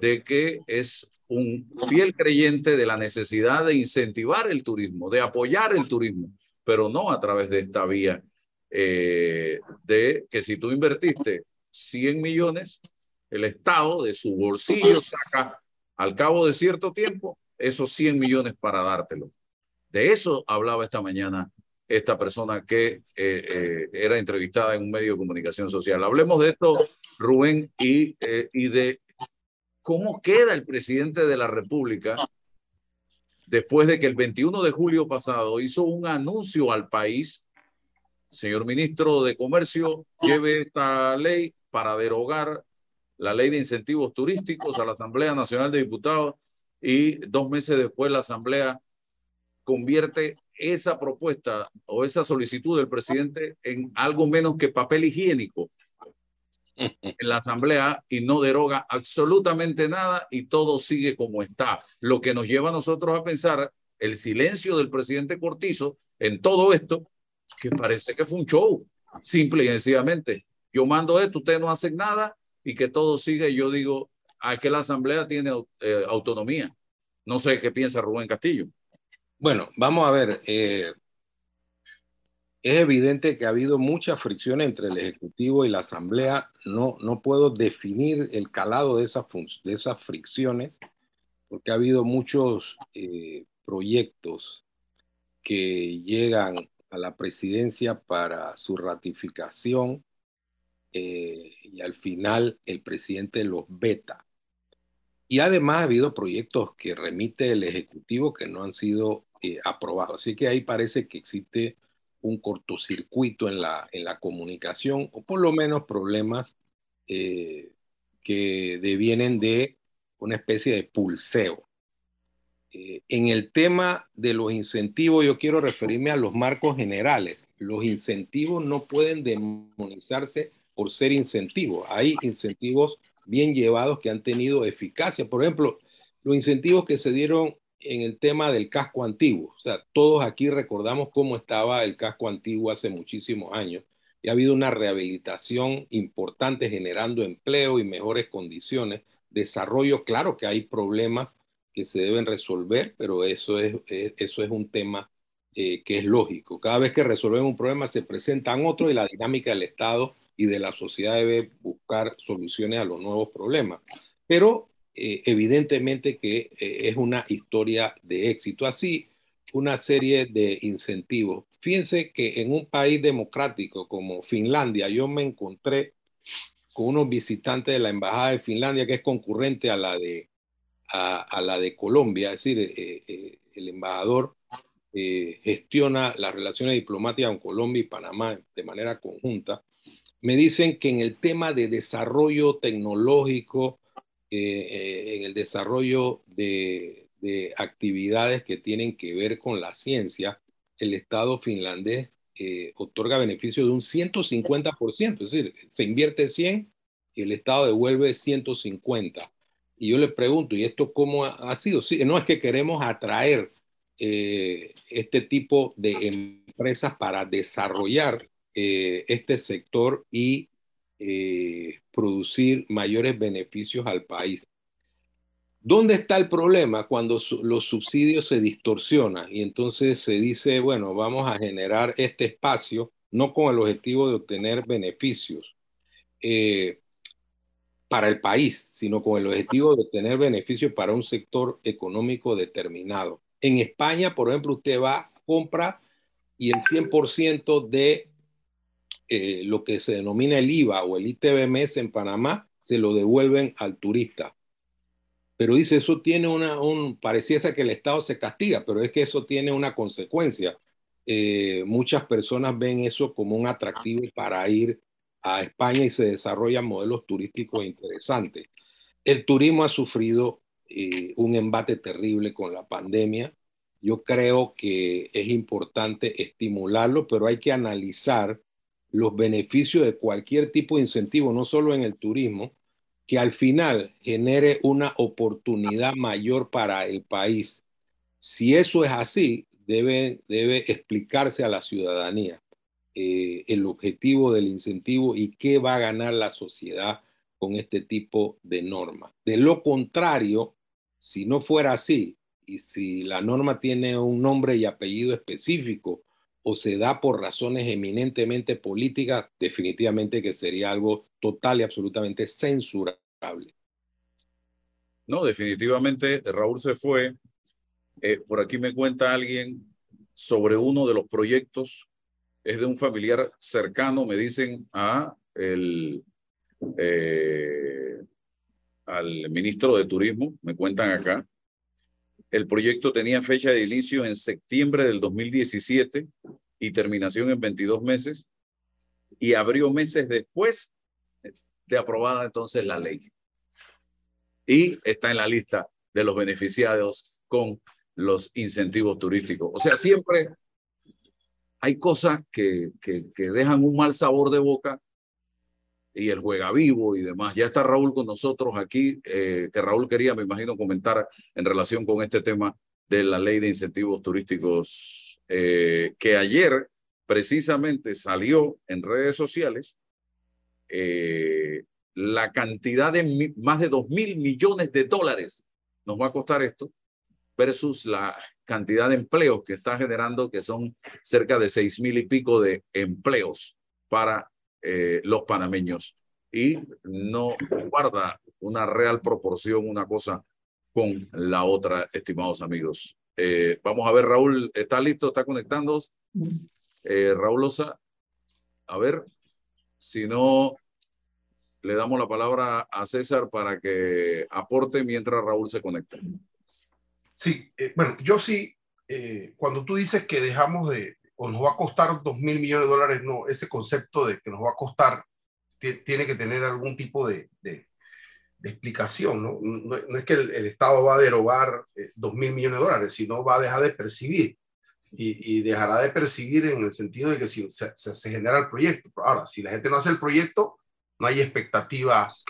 de que es un fiel creyente de la necesidad de incentivar el turismo, de apoyar el turismo, pero no a través de esta vía eh, de que si tú invertiste 100 millones, el Estado de su bolsillo saca al cabo de cierto tiempo esos 100 millones para dártelo. De eso hablaba esta mañana esta persona que eh, eh, era entrevistada en un medio de comunicación social. Hablemos de esto, Rubén, y, y de cómo queda el presidente de la República después de que el 21 de julio pasado hizo un anuncio al país, señor ministro de Comercio, lleve esta ley para derogar la ley de incentivos turísticos a la Asamblea Nacional de Diputados y dos meses después la Asamblea convierte esa propuesta o esa solicitud del presidente en algo menos que papel higiénico en la Asamblea y no deroga absolutamente nada y todo sigue como está. Lo que nos lleva a nosotros a pensar el silencio del presidente Cortizo en todo esto, que parece que fue un show, simple y sencillamente. Yo mando esto, ustedes no hacen nada y que todo sigue. Yo digo, a que la Asamblea tiene eh, autonomía. No sé qué piensa Rubén Castillo. Bueno, vamos a ver. Eh, es evidente que ha habido mucha fricción entre el Ejecutivo y la Asamblea. No, no puedo definir el calado de, esa de esas fricciones porque ha habido muchos eh, proyectos que llegan a la presidencia para su ratificación eh, y al final el presidente los veta. Y además ha habido proyectos que remite el Ejecutivo que no han sido eh, aprobado. Así que ahí parece que existe un cortocircuito en la, en la comunicación o por lo menos problemas eh, que devienen de una especie de pulseo. Eh, en el tema de los incentivos, yo quiero referirme a los marcos generales. Los incentivos no pueden demonizarse por ser incentivos. Hay incentivos bien llevados que han tenido eficacia. Por ejemplo, los incentivos que se dieron en el tema del casco antiguo. O sea, todos aquí recordamos cómo estaba el casco antiguo hace muchísimos años y ha habido una rehabilitación importante generando empleo y mejores condiciones. Desarrollo, claro que hay problemas que se deben resolver, pero eso es, un tema eh, que es lógico. Cada vez que resolvemos un problema se presentan otros y la dinámica del Estado y de la sociedad debe buscar soluciones a los nuevos problemas. Pero eh, evidentemente que eh, es una historia de éxito. Así, una serie de incentivos. Fíjense que en un país democrático como Finlandia, yo me encontré con unos visitantes de la Embajada de Finlandia, que es concurrente a la de, a, la de Colombia, es decir, eh, el embajador gestiona las relaciones diplomáticas con Colombia y Panamá de manera conjunta. Me dicen que en el tema de desarrollo tecnológico, eh, en el desarrollo de, actividades que tienen que ver con la ciencia, el Estado finlandés eh, otorga beneficios de un 150%, es decir, se invierte 100 y el Estado devuelve 150. Y yo le pregunto, ¿y esto cómo ha, sido? No es que queremos atraer eh, este tipo de empresas para desarrollar este sector y eh, producir mayores beneficios al país. ¿Dónde está el problema? Cuando los subsidios se distorsionan y entonces se dice, bueno, vamos a generar este espacio no con el objetivo de obtener beneficios. eh, para el país, sino con el objetivo de tener beneficios para un sector económico determinado. En España, por ejemplo, usted va, compra y el 100% de eh, lo que se denomina el IVA o el ITBMS en Panamá se lo devuelven al turista. Pero dice, eso tiene una, un, pareciese que el Estado se castiga, pero es que eso tiene una consecuencia. Eh, muchas personas ven eso como un atractivo para ir a España y se desarrollan modelos turísticos interesantes. El turismo ha sufrido eh, un embate terrible con la pandemia. Yo creo que es importante estimularlo, pero hay que analizar los beneficios de cualquier tipo de incentivo, no solo en el turismo, que al final genere una oportunidad mayor para el país. Si eso es así, debe, debe explicarse a la ciudadanía eh, el objetivo del incentivo y qué va a ganar la sociedad con este tipo de norma. De lo contrario, si no fuera así, y si la norma tiene un nombre y apellido específico o se da por razones eminentemente políticas, definitivamente que sería algo total y absolutamente censurable. No, definitivamente Raúl se fue. Eh, por aquí me cuenta alguien sobre uno de los proyectos es de un familiar cercano, me dicen a el, eh, al ministro de Turismo, me cuentan acá. El proyecto tenía fecha de inicio en septiembre del 2017 y terminación en 22 meses y abrió meses después de aprobada entonces la ley. Y está en la lista de los beneficiados con los incentivos turísticos. O sea, siempre hay cosas que, que, dejan un mal sabor de boca y el juega vivo y demás. Ya está Raúl con nosotros aquí, eh, que Raúl quería, me imagino, comentar en relación con este tema de la ley de incentivos turísticos, eh, que ayer precisamente salió en redes sociales eh, la cantidad de más de dos mil millones de dólares nos va a costar esto versus la cantidad de empleos que está generando, que son cerca de seis mil y pico de empleos para eh, los panameños. Y no guarda una real proporción una cosa con la otra, estimados amigos. Eh, vamos a ver, Raúl, ¿está listo? ¿Está conectando? Eh, Raúl Osa, a ver, si no, le damos la palabra a César para que aporte mientras Raúl se conecta. Sí, eh, bueno, yo sí, cuando tú dices que dejamos de, o nos va a costar dos mil millones de dólares, no, ese concepto de que nos va a costar tiene que tener algún tipo de, de, explicación, ¿no? ¿no? es que el, Estado va a derogar eh, dos mil millones de dólares, sino va a dejar de percibir. Y, y dejará de percibir en el sentido de que si se, se, genera el proyecto. Ahora, si la gente no hace el proyecto, no hay expectativas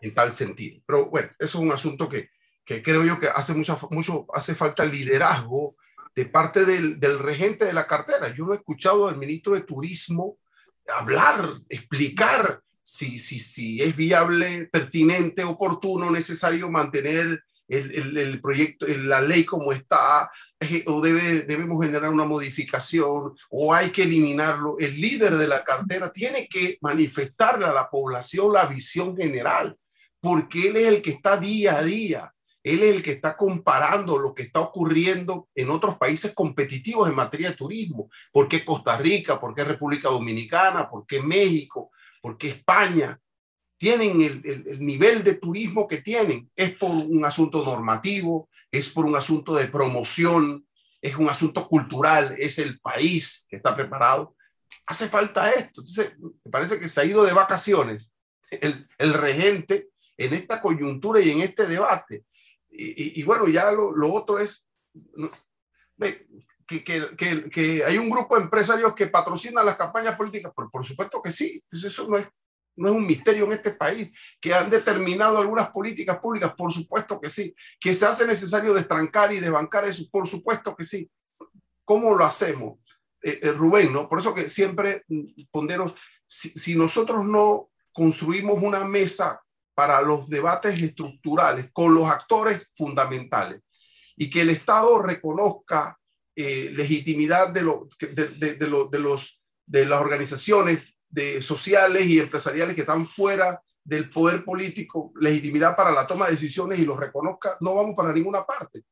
en tal sentido. Pero bueno, eso es un asunto que, que creo yo que hace mucho, mucho hace falta liderazgo de parte del, regente de la cartera. Yo no he escuchado al ministro de Turismo hablar, explicar si, si, si es viable, pertinente, oportuno, necesario mantener el, el, el proyecto, la ley como está, eh, o debe, debemos generar una modificación, o hay que eliminarlo. El líder de la cartera tiene que manifestarle a la población la visión general, porque él es el que está día a día él es el que está comparando lo que está ocurriendo en otros países competitivos en materia de turismo. ¿Por qué Costa Rica? ¿Por qué República Dominicana? ¿Por qué México? ¿Por qué España? Tienen el, nivel de turismo que tienen. Es por un asunto normativo, es por un asunto de promoción, es un asunto cultural, es el país que está preparado. Hace falta esto. Entonces, me parece que se ha ido de vacaciones el, el regente en esta coyuntura y en este debate y, bueno, ya lo, lo otro es que, que, que, hay un grupo de empresarios que patrocinan las campañas políticas. Por, por supuesto que sí, pues eso no es, no es un misterio en este país. Que han determinado algunas políticas públicas, por supuesto que sí. Que se hace necesario destrancar y desbancar eso, por supuesto que sí. ¿Cómo lo hacemos? Eh, eh, Rubén, ¿no? Por eso que siempre pondero, si, si nosotros no construimos una mesa para los debates estructurales con los actores fundamentales y que el Estado reconozca eh, legitimidad de, lo, de, de, de, los, de las organizaciones de sociales y empresariales que están fuera del poder político, legitimidad para la toma de decisiones y los reconozca, no vamos para ninguna parte.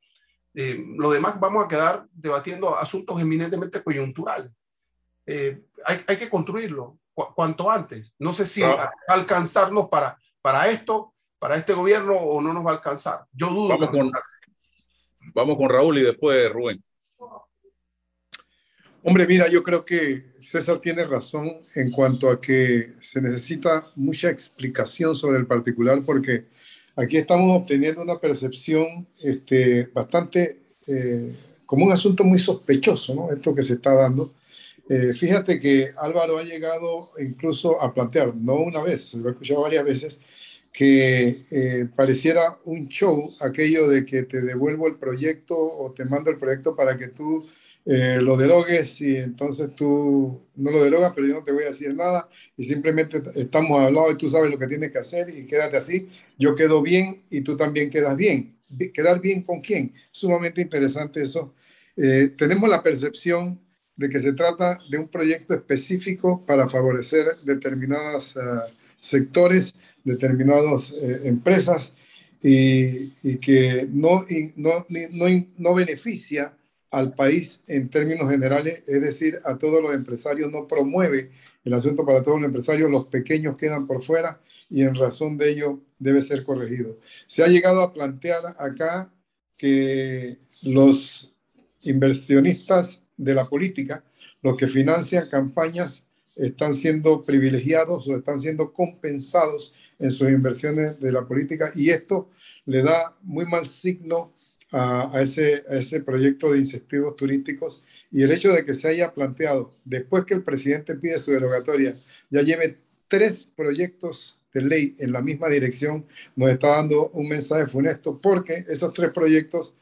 Eh, lo demás vamos a quedar debatiendo asuntos eminentemente coyunturales. Eh, hay, hay, que construirlo cuanto antes. No sé si alcanzarnos para, para esto, para este gobierno o no nos va a alcanzar. Yo dudo. Vamos, con, vamos con Raúl y después Rubén. Hombre, mira, yo creo que César tiene razón en cuanto a que se necesita mucha explicación sobre el particular porque aquí estamos obteniendo una percepción este, bastante eh, como un asunto muy sospechoso, ¿no? Esto que se está dando. Eh, fíjate que Álvaro ha llegado incluso a plantear, no una vez, lo he escuchado varias veces, que eh, pareciera un show aquello de que te devuelvo el proyecto o te mando el proyecto para que tú eh, lo derogues y entonces tú no lo derogas, pero yo no te voy a decir nada y simplemente estamos hablando y tú sabes lo que tienes que hacer y quédate así. Yo quedo bien y tú también quedas bien. ¿Quedar bien con quién? Sumamente interesante eso. Tenemos la percepción de que se trata de un proyecto específico para favorecer determinados uh, sectores, determinadas empresas y, y, que no, no, no, no beneficia al país en términos generales, es decir, a todos los empresarios, no promueve el asunto para todos los empresarios, los pequeños quedan por fuera y en razón de ello debe ser corregido. Se ha llegado a plantear acá que los inversionistas de la política, los que financian campañas, están siendo privilegiados o están siendo compensados en sus inversiones de la política y esto le da muy mal signo a, ese, ese proyecto de incentivos turísticos y el hecho de que se haya planteado, después que el presidente pide su derogatoria, ya lleve tres proyectos de ley en la misma dirección, nos está dando un mensaje funesto porque esos tres proyectos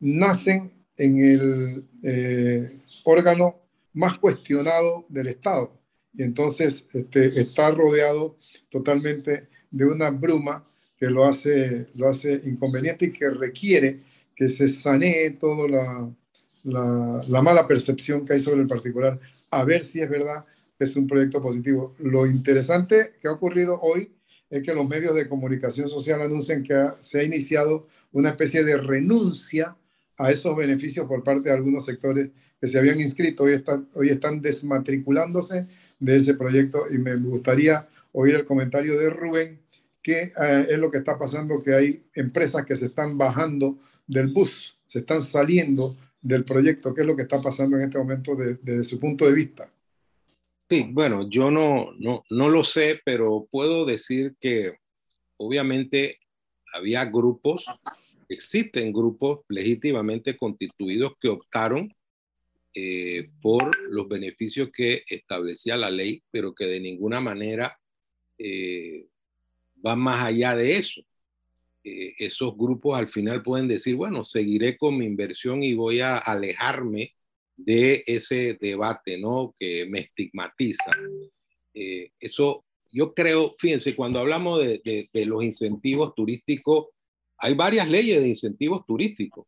nacen en el eh, órgano más cuestionado del Estado. Y entonces este, está rodeado totalmente de una bruma que lo hace, lo hace inconveniente y que requiere que se sanee toda la, la, mala percepción que hay sobre el particular, a ver si es verdad que es un proyecto positivo. Lo interesante que ha ocurrido hoy es que los medios de comunicación social anuncian que se ha iniciado una especie de renuncia a esos beneficios por parte de algunos sectores que se habían inscrito. Hoy están, hoy están desmatriculándose de ese proyecto y me gustaría oír el comentario de Rubén, que eh, es lo que está pasando, que hay empresas que se están bajando del bus, se están saliendo del proyecto, ¿qué es lo que está pasando en este momento desde su punto de vista? Sí, bueno, yo no, no, no lo sé, pero puedo decir que obviamente había grupos, existen grupos legítimamente constituidos que optaron eh, por los beneficios que establecía la ley, pero que de ninguna manera eh, van más allá de eso. Eh, esos grupos al final pueden decir, bueno, seguiré con mi inversión y voy a alejarme de ese debate, ¿no? Que me estigmatiza. Eh, eso, yo creo, fíjense, cuando hablamos de, de, los incentivos turísticos, hay varias leyes de incentivos turísticos.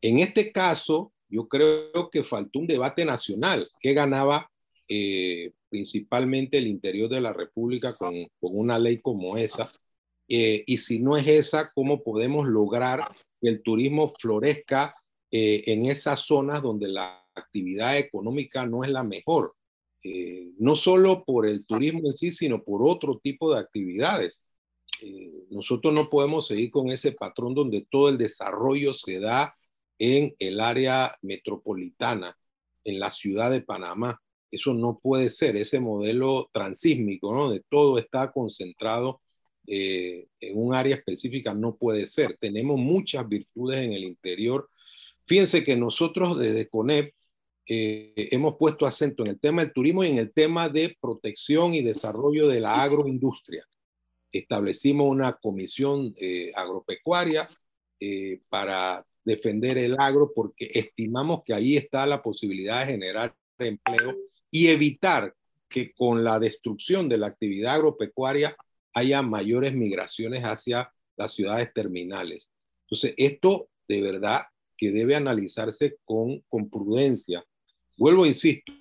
En este caso, yo creo que faltó un debate nacional que ganaba eh, principalmente el interior de la República con, una ley como esa, eh, y si no es esa, ¿cómo podemos lograr que el turismo florezca eh, en esas zonas donde la actividad económica no es la mejor? No solo por el turismo en sí, sino por otro tipo de actividades. Nosotros no podemos seguir con ese patrón donde todo el desarrollo se da en el área metropolitana, en la ciudad de Panamá. Eso no puede ser, ese modelo transísmico, ¿no? De todo está concentrado eh, en un área específica no puede ser. Tenemos muchas virtudes en el interior. Fíjense que nosotros desde CONEP eh, hemos puesto acento en el tema del turismo y en el tema de protección y desarrollo de la agroindustria. Establecimos una comisión eh, agropecuaria para defender el agro porque estimamos que ahí está la posibilidad de generar empleo y evitar que con la destrucción de la actividad agropecuaria haya mayores migraciones hacia las ciudades terminales. Entonces, esto de verdad que debe analizarse con, con prudencia. Vuelvo, insisto,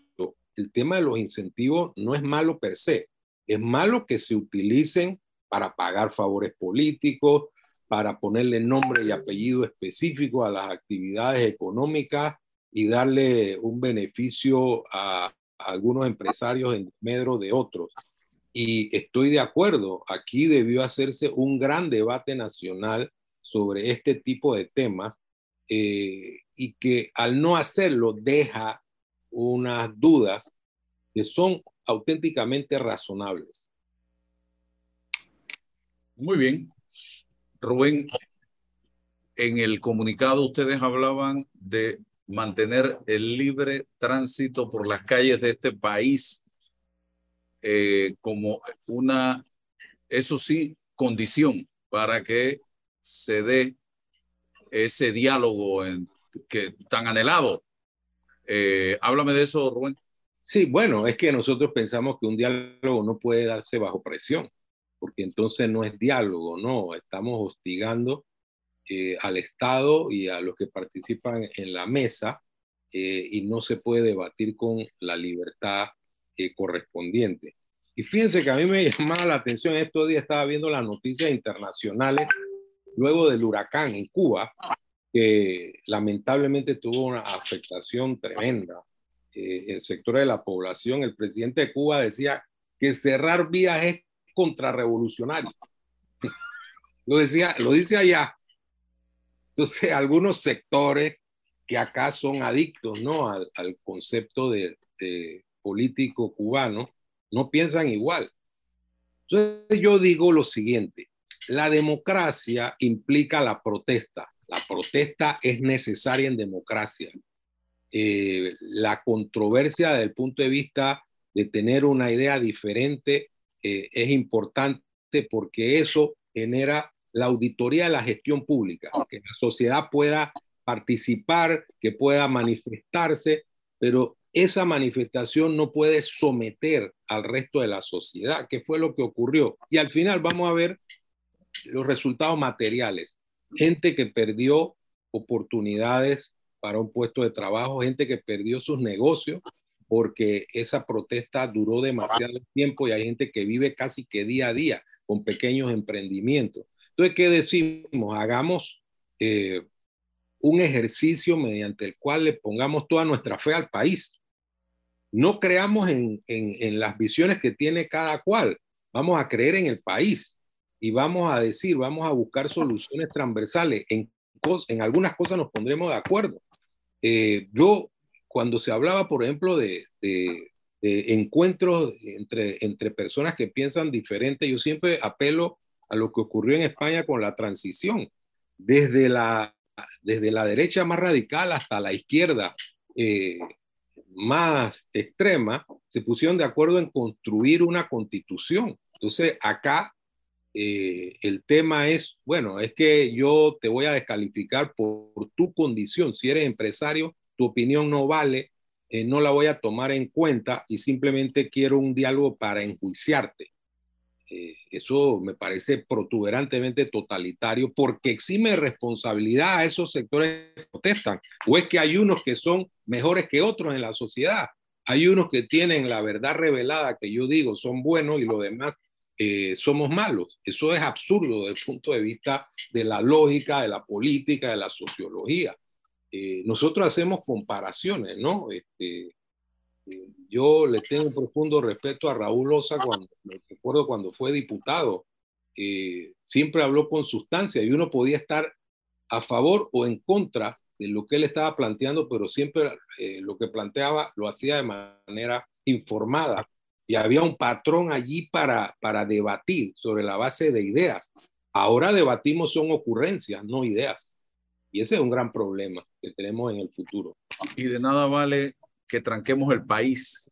el tema de los incentivos no es malo per se, es malo que se utilicen para pagar favores políticos, para ponerle nombre y apellido específico a las actividades económicas y darle un beneficio a, algunos empresarios en medro de otros. Y estoy de acuerdo, aquí debió hacerse un gran debate nacional sobre este tipo de temas eh, y que al no hacerlo deja unas dudas que son auténticamente razonables. Muy bien. Rubén, en el comunicado ustedes hablaban de mantener el libre tránsito por las calles de este país eh, como una, eso sí, condición para que se dé ese diálogo que tan anhelado. Eh, háblame de eso, Rubén. Sí, bueno, es que nosotros pensamos que un diálogo no puede darse bajo presión, porque entonces no es diálogo, no, estamos hostigando eh, al Estado y a los que participan en la mesa eh, y no se puede debatir con la libertad eh, correspondiente. Y fíjense que a mí me llamaba la atención, estos días estaba viendo las noticias internacionales luego del huracán en Cuba, que lamentablemente tuvo una afectación tremenda eh, en sectores de la población. El presidente de Cuba decía que cerrar vías es contrarrevolucionario. lo, decía, lo dice allá. Entonces, algunos sectores que acá son adictos ¿no? al, concepto de, de, político cubano no piensan igual. Entonces, yo digo lo siguiente, la democracia implica la protesta. La protesta es necesaria en democracia. Eh, la controversia desde el punto de vista de tener una idea diferente eh, es importante porque eso genera la auditoría de la gestión pública, que la sociedad pueda participar, que pueda manifestarse, pero esa manifestación no puede someter al resto de la sociedad, que fue lo que ocurrió. Y al final vamos a ver los resultados materiales. Gente que perdió oportunidades para un puesto de trabajo, gente que perdió sus negocios porque esa protesta duró demasiado tiempo y hay gente que vive casi que día a día con pequeños emprendimientos. Entonces, ¿qué decimos? Hagamos eh, un ejercicio mediante el cual le pongamos toda nuestra fe al país. No creamos en, en, las visiones que tiene cada cual. Vamos a creer en el país y vamos a decir, vamos a buscar soluciones transversales. En, en algunas cosas nos pondremos de acuerdo. Eh, yo, cuando se hablaba, por ejemplo, de, de, de, encuentros entre, entre personas que piensan diferente, yo siempre apelo a lo que ocurrió en España con la transición. Desde la, desde la derecha más radical hasta la izquierda eh, más extrema, se pusieron de acuerdo en construir una constitución. Entonces, acá eh, el tema es, bueno, es que yo te voy a descalificar por, por tu condición. Si eres empresario, tu opinión no vale, eh, no la voy a tomar en cuenta y simplemente quiero un diálogo para enjuiciarte. Eh, eso me parece protuberantemente totalitario porque exime responsabilidad a esos sectores que protestan. O es que hay unos que son mejores que otros en la sociedad. Hay unos que tienen la verdad revelada, que yo digo son buenos y los demás eh, somos malos. Eso es absurdo desde el punto de vista de la lógica, de la política, de la sociología. Eh, nosotros hacemos comparaciones, ¿no? Este, eh, yo le tengo un profundo respeto a Raúl Osa cuando, recuerdo cuando fue diputado, eh, siempre habló con sustancia y uno podía estar a favor o en contra de lo que él estaba planteando, pero siempre eh, lo que planteaba lo hacía de manera informada y había un patrón allí para, para debatir sobre la base de ideas. Ahora debatimos son ocurrencias, no ideas. Y ese es un gran problema que tenemos en el futuro. Y de nada vale que tranquemos el país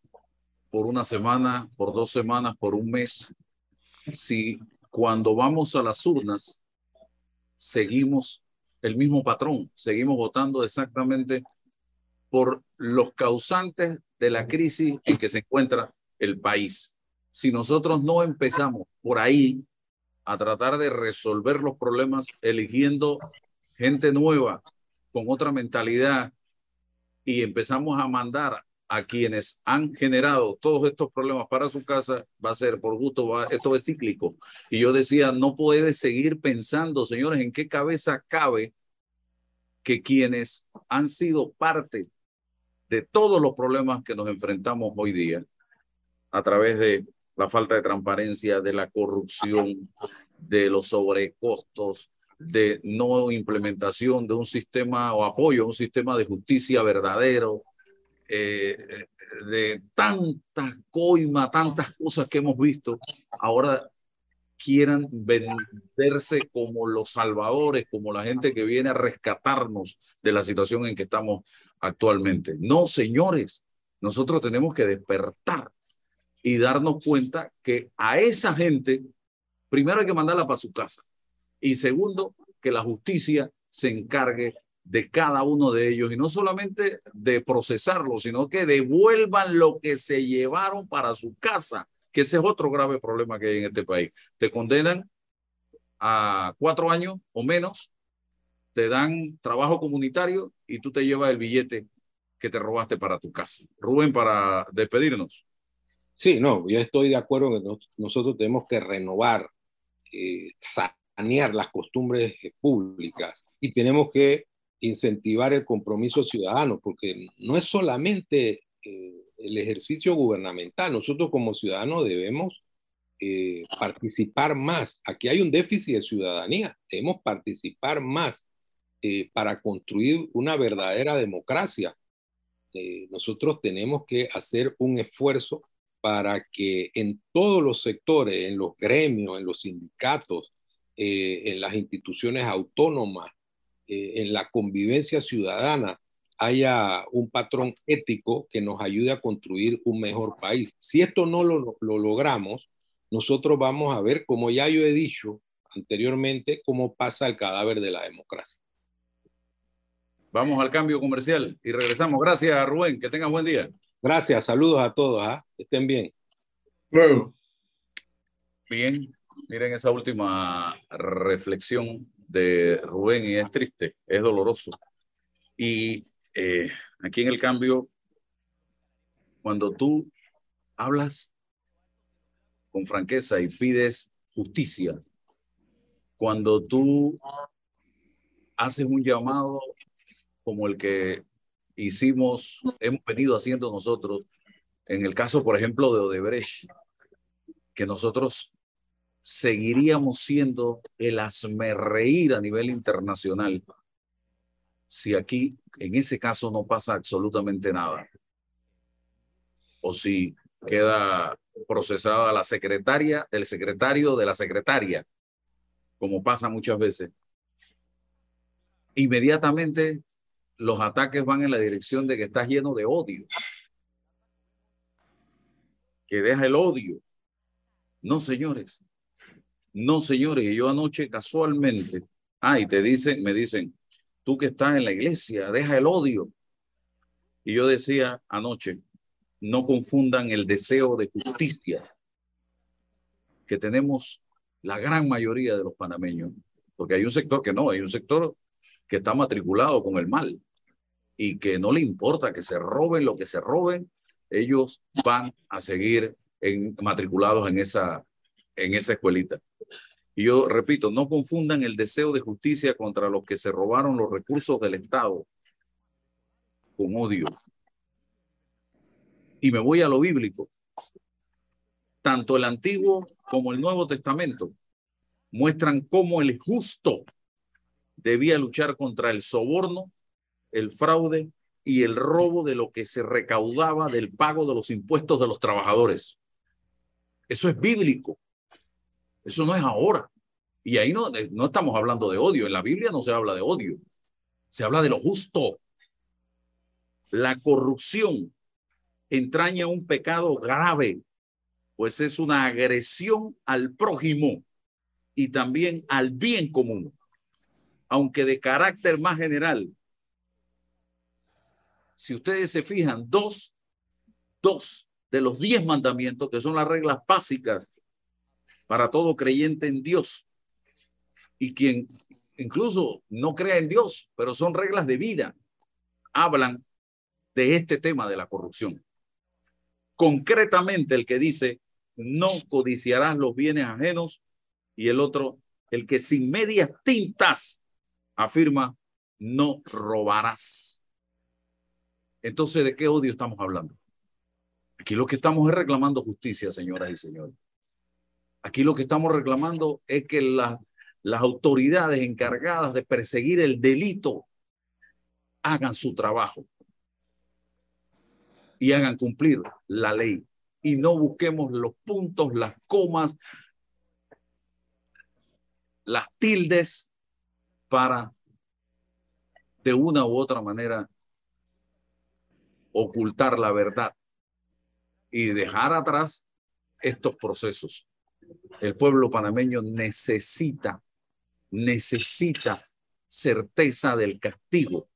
por una semana, por dos semanas, por un mes, si cuando vamos a las urnas seguimos el mismo patrón, seguimos votando exactamente por los causantes de la crisis en que se encuentra el país. Si nosotros no empezamos por ahí a tratar de resolver los problemas eligiendo gente nueva con otra mentalidad y empezamos a mandar a quienes han generado todos estos problemas para su casa va a ser por gusto, va, esto es cíclico. Y yo decía, no puede seguir pensando, señores, en qué cabeza cabe que quienes han sido parte de todos los problemas que nos enfrentamos hoy día a través de la falta de transparencia, de la corrupción, de los sobrecostos, de no implementación de un sistema o apoyo a un sistema de justicia verdadero, eh, de tantas coima, tantas cosas que hemos visto, ahora quieran venderse como los salvadores, como la gente que viene a rescatarnos de la situación en que estamos actualmente. No, señores, nosotros tenemos que despertar y darnos cuenta que a esa gente, primero hay que mandarla para su casa y segundo, que la justicia se encargue de cada uno de ellos y no solamente de procesarlo, sino que devuelvan lo que se llevaron para su casa, que ese es otro grave problema que hay en este país. Te condenan a cuatro años o menos, te dan trabajo comunitario y tú te llevas el billete que te robaste para tu casa. Rubén, para despedirnos. Sí, no, yo estoy de acuerdo que nosotros tenemos que renovar, eh, sanear las costumbres públicas y tenemos que incentivar el compromiso ciudadano, porque no es solamente eh, el ejercicio gubernamental, nosotros como ciudadanos debemos eh, participar más. Aquí hay un déficit de ciudadanía, debemos participar más eh, para construir una verdadera democracia. nosotros tenemos que hacer un esfuerzo para que en todos los sectores, en los gremios, en los sindicatos, en las instituciones autónomas, eh, en la convivencia ciudadana haya un patrón ético que nos ayude a construir un mejor país. Si esto no lo, lo logramos, nosotros vamos a ver, como ya yo he dicho anteriormente, cómo pasa el cadáver de la democracia. Vamos al cambio comercial y regresamos. Gracias, Rubén. Que tengan buen día. Gracias. Saludos a todos. ¿ah? Estén bien. Luego. Bien. Miren esa última reflexión de Rubén y es triste, es doloroso. Y eh, aquí en el cambio, cuando tú hablas con franqueza y pides justicia, cuando tú haces un llamado como el que hicimos, hemos venido haciendo nosotros, en el caso, por ejemplo, de Odebrecht, que nosotros seguiríamos siendo el asmerreír a nivel internacional si aquí, en ese caso, no pasa absolutamente nada. O si queda procesada la secretaria del secretario de la secretaria, como pasa muchas veces. Inmediatamente los ataques van en la dirección de que estás lleno de odio, que deja el odio. No, señores, no, señores, yo anoche casualmente, ah, te dicen, me dicen, tú que estás en la iglesia, deja el odio. Y yo decía anoche, no confundan el deseo de justicia que tenemos la gran mayoría de los panameños, porque hay un sector que no, hay un sector que está matriculado con el mal y que no le importa que se roben lo que se roben, ellos van a seguir matriculados en esa, en esa escuelita. Y yo repito, no confundan el deseo de justicia contra los que se robaron los recursos del Estado con odio. Y me voy a lo bíblico. Tanto el Antiguo como el Nuevo Testamento muestran cómo el justo debía luchar contra el soborno, el fraude y el robo de lo que se recaudaba del pago de los impuestos de los trabajadores. Eso es bíblico. Eso no es ahora. Y ahí no, eh, no estamos hablando de odio. En la Biblia no se habla de odio. Se habla de lo justo. La corrupción entraña un pecado grave, pues es una agresión al prójimo y también al bien común, aunque de carácter más general. Si ustedes se fijan, dos, dos de los diez mandamientos, que son las reglas básicas para todo creyente en Dios. Y quien incluso no crea en Dios, pero son reglas de vida, hablan de este tema de la corrupción. Concretamente el que dice, no codiciarás los bienes ajenos y el otro, el que sin medias tintas afirma, no robarás. Entonces, ¿de qué odio estamos hablando? Aquí lo que estamos es reclamando justicia, señoras y señores. Aquí lo que estamos reclamando es que las autoridades encargadas de perseguir el delito hagan su trabajo y hagan cumplir la ley y no busquemos los puntos, las comas, las tildes para de una u otra manera ocultar la verdad y dejar atrás estos procesos. El pueblo panameño necesita, necesita certeza del castigo.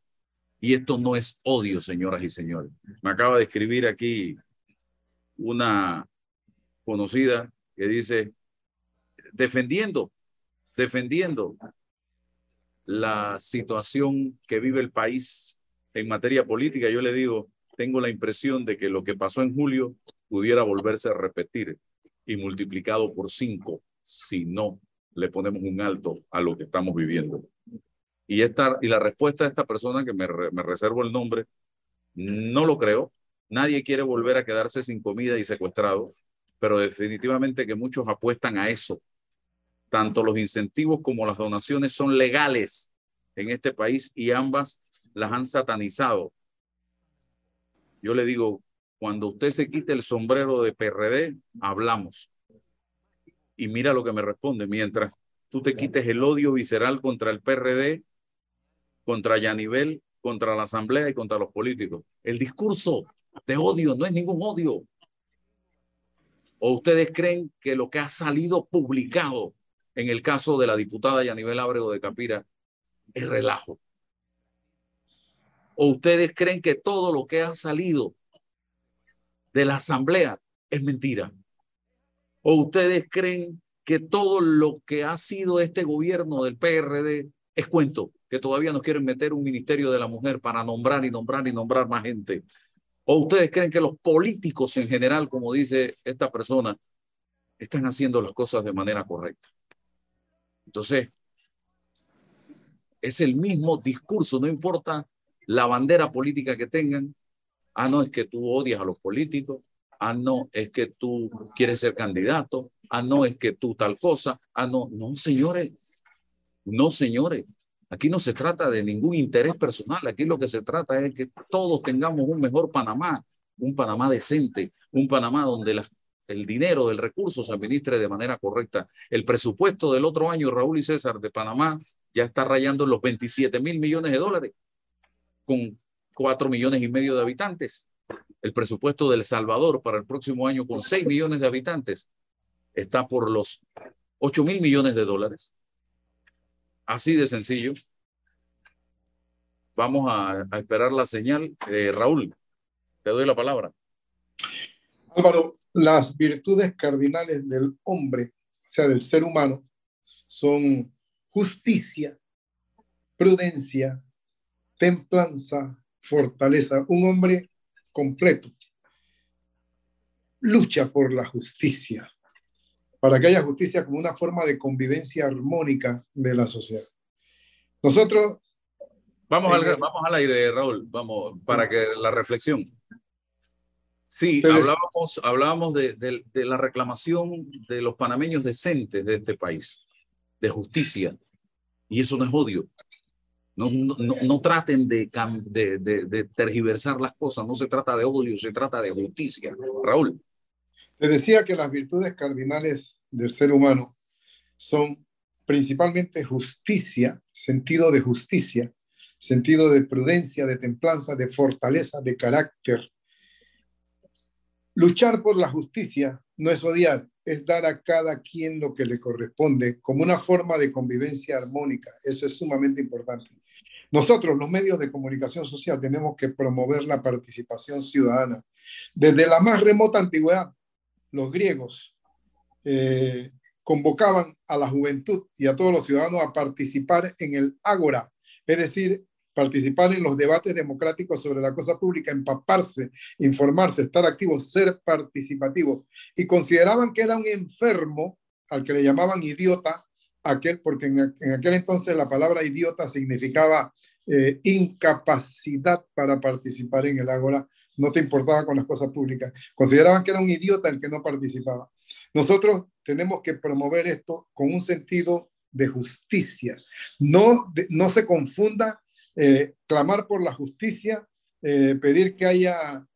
Y esto no es odio, señoras y señores. Me acaba de escribir aquí una conocida que dice, defendiendo, defendiendo la situación que vive el país en materia política, yo le digo, tengo la impresión de que lo que pasó en julio pudiera volverse a repetir y multiplicado por cinco si no le ponemos un alto a lo que estamos viviendo. Y, esta, y la respuesta de esta persona, que me, me reservo el nombre, no lo creo. Nadie quiere volver a quedarse sin comida y secuestrado, pero definitivamente que muchos apuestan a eso. Tanto los incentivos como las donaciones son legales en este país y ambas las han satanizado yo le digo, cuando usted se quite el sombrero de PRD, hablamos. Y mira lo que me responde, mientras tú te quites el odio visceral contra el PRD, contra Yanivel, contra la Asamblea y contra los políticos. El discurso de odio no es ningún odio. ¿O ustedes creen que lo que ha salido publicado en el caso de la diputada Yanivel Ábrego de Capira es relajo? ¿O ustedes creen que todo lo que ha salido de la asamblea es mentira? ¿O ustedes creen que todo lo que ha sido este gobierno del PRD es cuento? Que todavía nos quieren meter un ministerio de la mujer para nombrar y nombrar y nombrar más gente. ¿O ustedes creen que los políticos en general, como dice esta persona, están haciendo las cosas de manera correcta? Entonces, es el mismo discurso, no importa la bandera política que tengan. Ah, no, es que tú odias a los políticos. Ah, no, es que tú quieres ser candidato. Ah, no, es que tú tal cosa. Ah, no, no, señores. No, señores. Aquí no se trata de ningún interés personal. Aquí lo que se trata es que todos tengamos un mejor Panamá, un Panamá decente, un Panamá donde el dinero del recurso se administre de manera correcta. El presupuesto del otro año, Raúl y César, de Panamá, ya está rayando los 27 mil millones de dólares con cuatro millones y medio de habitantes. El presupuesto de El Salvador para el próximo año con seis millones de habitantes está por los ocho mil millones de dólares. Así de sencillo. Vamos a, esperar la señal. Eh, Raúl, te doy la palabra. Álvaro, las virtudes cardinales del hombre, o sea, del ser humano, son justicia, prudencia, templanza, fortaleza, un hombre completo. Lucha por la justicia, para que haya justicia como una forma de convivencia armónica de la sociedad. Nosotros... Vamos, al, vamos al aire, Raúl, vamos, para que la reflexión. Sí, hablábamos, hablábamos de, de la reclamación de los panameños decentes de este país, de justicia, y eso no es odio, no, no, no, traten de, tergiversar las cosas, no se trata de odio, se trata de justicia. Raúl. Te decía que las virtudes cardinales del ser humano son principalmente justicia, sentido de justicia, sentido de prudencia, de templanza, de fortaleza, de carácter. Luchar por la justicia no es odiar, es dar a cada quien lo que le corresponde como una forma de convivencia armónica. Eso es sumamente importante. Nosotros, los medios de comunicación social, tenemos que promover la participación ciudadana. Desde la más remota antigüedad, los griegos eh, convocaban a la juventud y a todos los ciudadanos a participar en el ágora, es decir, participar en los debates democráticos sobre la cosa pública, empaparse, informarse, estar activo, ser participativo. Y consideraban que era un enfermo al que le llamaban idiota, aquel, porque en, aquel entonces la palabra idiota significaba eh, incapacidad para participar en el ágora, no te importaba con las cosas públicas. Consideraban que era un idiota el que no participaba. Nosotros tenemos que promover esto con un sentido de justicia. No, no se confunda eh, clamar por la justicia, eh, pedir que haya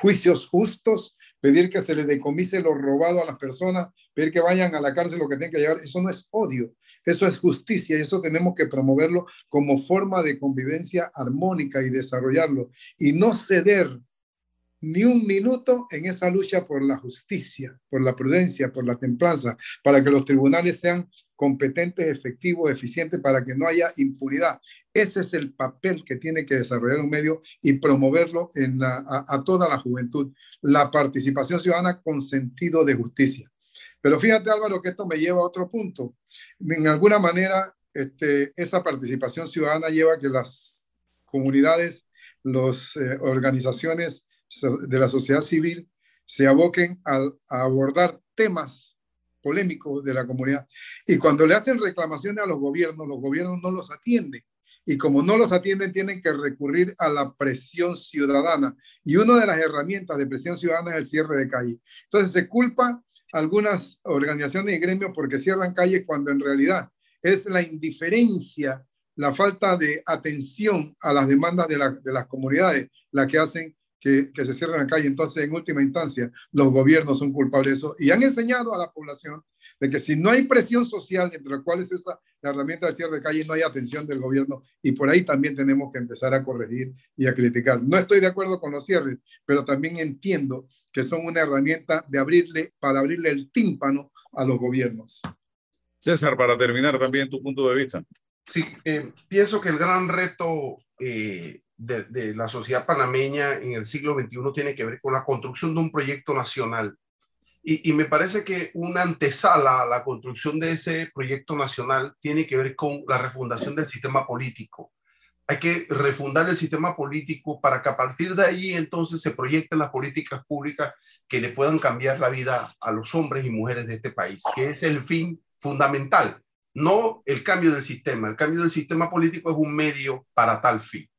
juicios justos, pedir que se le decomise lo robado a las personas, pedir que vayan a la cárcel lo que tienen que llevar. Eso no es odio, eso es justicia y eso tenemos que promoverlo como forma de convivencia armónica y desarrollarlo y no ceder ni un minuto en esa lucha por la justicia, por la prudencia, por la templanza, para que los tribunales sean competentes, efectivos, eficientes, para que no haya impunidad. Ese es el papel que tiene que desarrollar un medio y promoverlo en a, a toda la juventud, la participación ciudadana con sentido de justicia. Pero fíjate Álvaro que esto me lleva a otro punto. En alguna manera, este, esa participación ciudadana lleva a que las comunidades, las eh, organizaciones de la sociedad civil se aboquen a, abordar temas polémicos de la comunidad. Y cuando le hacen reclamaciones a los gobiernos, los gobiernos no los atienden. Y como no los atienden, tienen que recurrir a la presión ciudadana. Y una de las herramientas de presión ciudadana es el cierre de calle. Entonces se culpa a algunas organizaciones y gremios porque cierran calles cuando en realidad es la indiferencia, la falta de atención a las demandas de, de las comunidades la que hacen que, se cierren la calle. Entonces, en última instancia, los gobiernos son culpables de eso y han enseñado a la población de que si no hay presión social, entre las cuales es la herramienta del cierre de calle, no hay atención del gobierno y por ahí también tenemos que empezar a corregir y a criticar. No estoy de acuerdo con los cierres, pero también entiendo que son una herramienta de abrirle, para abrirle el tímpano a los gobiernos. César, para terminar también tu punto de vista. Sí, eh, pienso que el gran reto eh, de, la sociedad panameña en el siglo XXI tiene que ver con la construcción de un proyecto nacional. Y, me parece que una antesala a la construcción de ese proyecto nacional tiene que ver con la refundación del sistema político. Hay que refundar el sistema político para que a partir de ahí entonces se proyecten las políticas públicas que le puedan cambiar la vida a los hombres y mujeres de este país, que es el fin fundamental, no el cambio del sistema. El cambio del sistema político es un medio para tal fin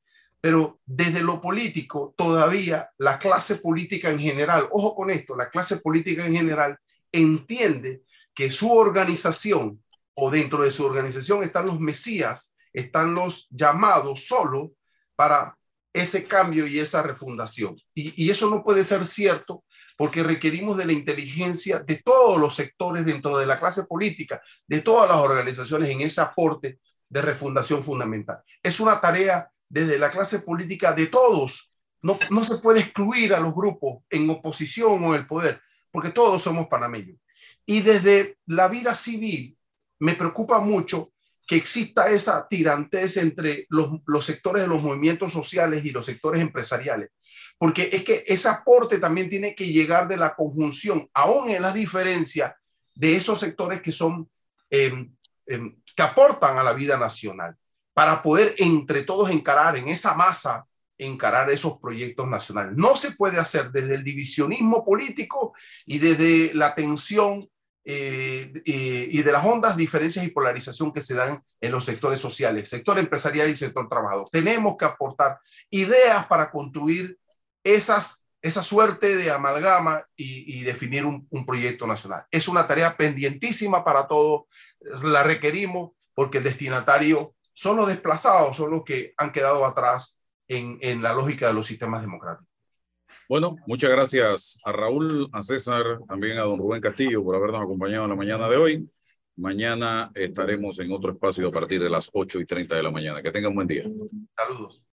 pero desde lo político todavía la clase política en general, ojo con esto, la clase política en general entiende que su organización o dentro de su organización están los mesías, están los llamados solo para ese cambio y esa refundación. Y, eso no puede ser cierto porque requerimos de la inteligencia de todos los sectores dentro de la clase política, de todas las organizaciones en ese aporte de refundación fundamental. Es una tarea desde la clase política de todos. No, no se puede excluir a los grupos en oposición o en el poder, porque todos somos panameños. Y desde la vida civil me preocupa mucho que exista esa tirantez entre los, los, sectores de los movimientos sociales y los sectores empresariales. Porque es que ese aporte también tiene que llegar de la conjunción, aún en las diferencias de esos sectores que son, em, em, que aportan a la vida nacional para poder entre todos encarar en esa masa, encarar esos proyectos nacionales. No se puede hacer desde el divisionismo político y desde la tensión eh, eh, y de las hondas diferencias y polarización que se dan en los sectores sociales, sector empresarial y sector trabajador. Tenemos que aportar ideas para construir esas, esa suerte de amalgama y, definir un, un proyecto nacional. Es una tarea pendientísima para todos, la requerimos porque el destinatario son los desplazados, son los que han quedado atrás en, en la lógica de los sistemas democráticos. Bueno, muchas gracias a Raúl, a César, también a don Rubén Castillo por habernos acompañado en la mañana de hoy. Mañana estaremos en otro espacio a partir de las 8 y 30 de la mañana. Que tengan un buen día. Saludos.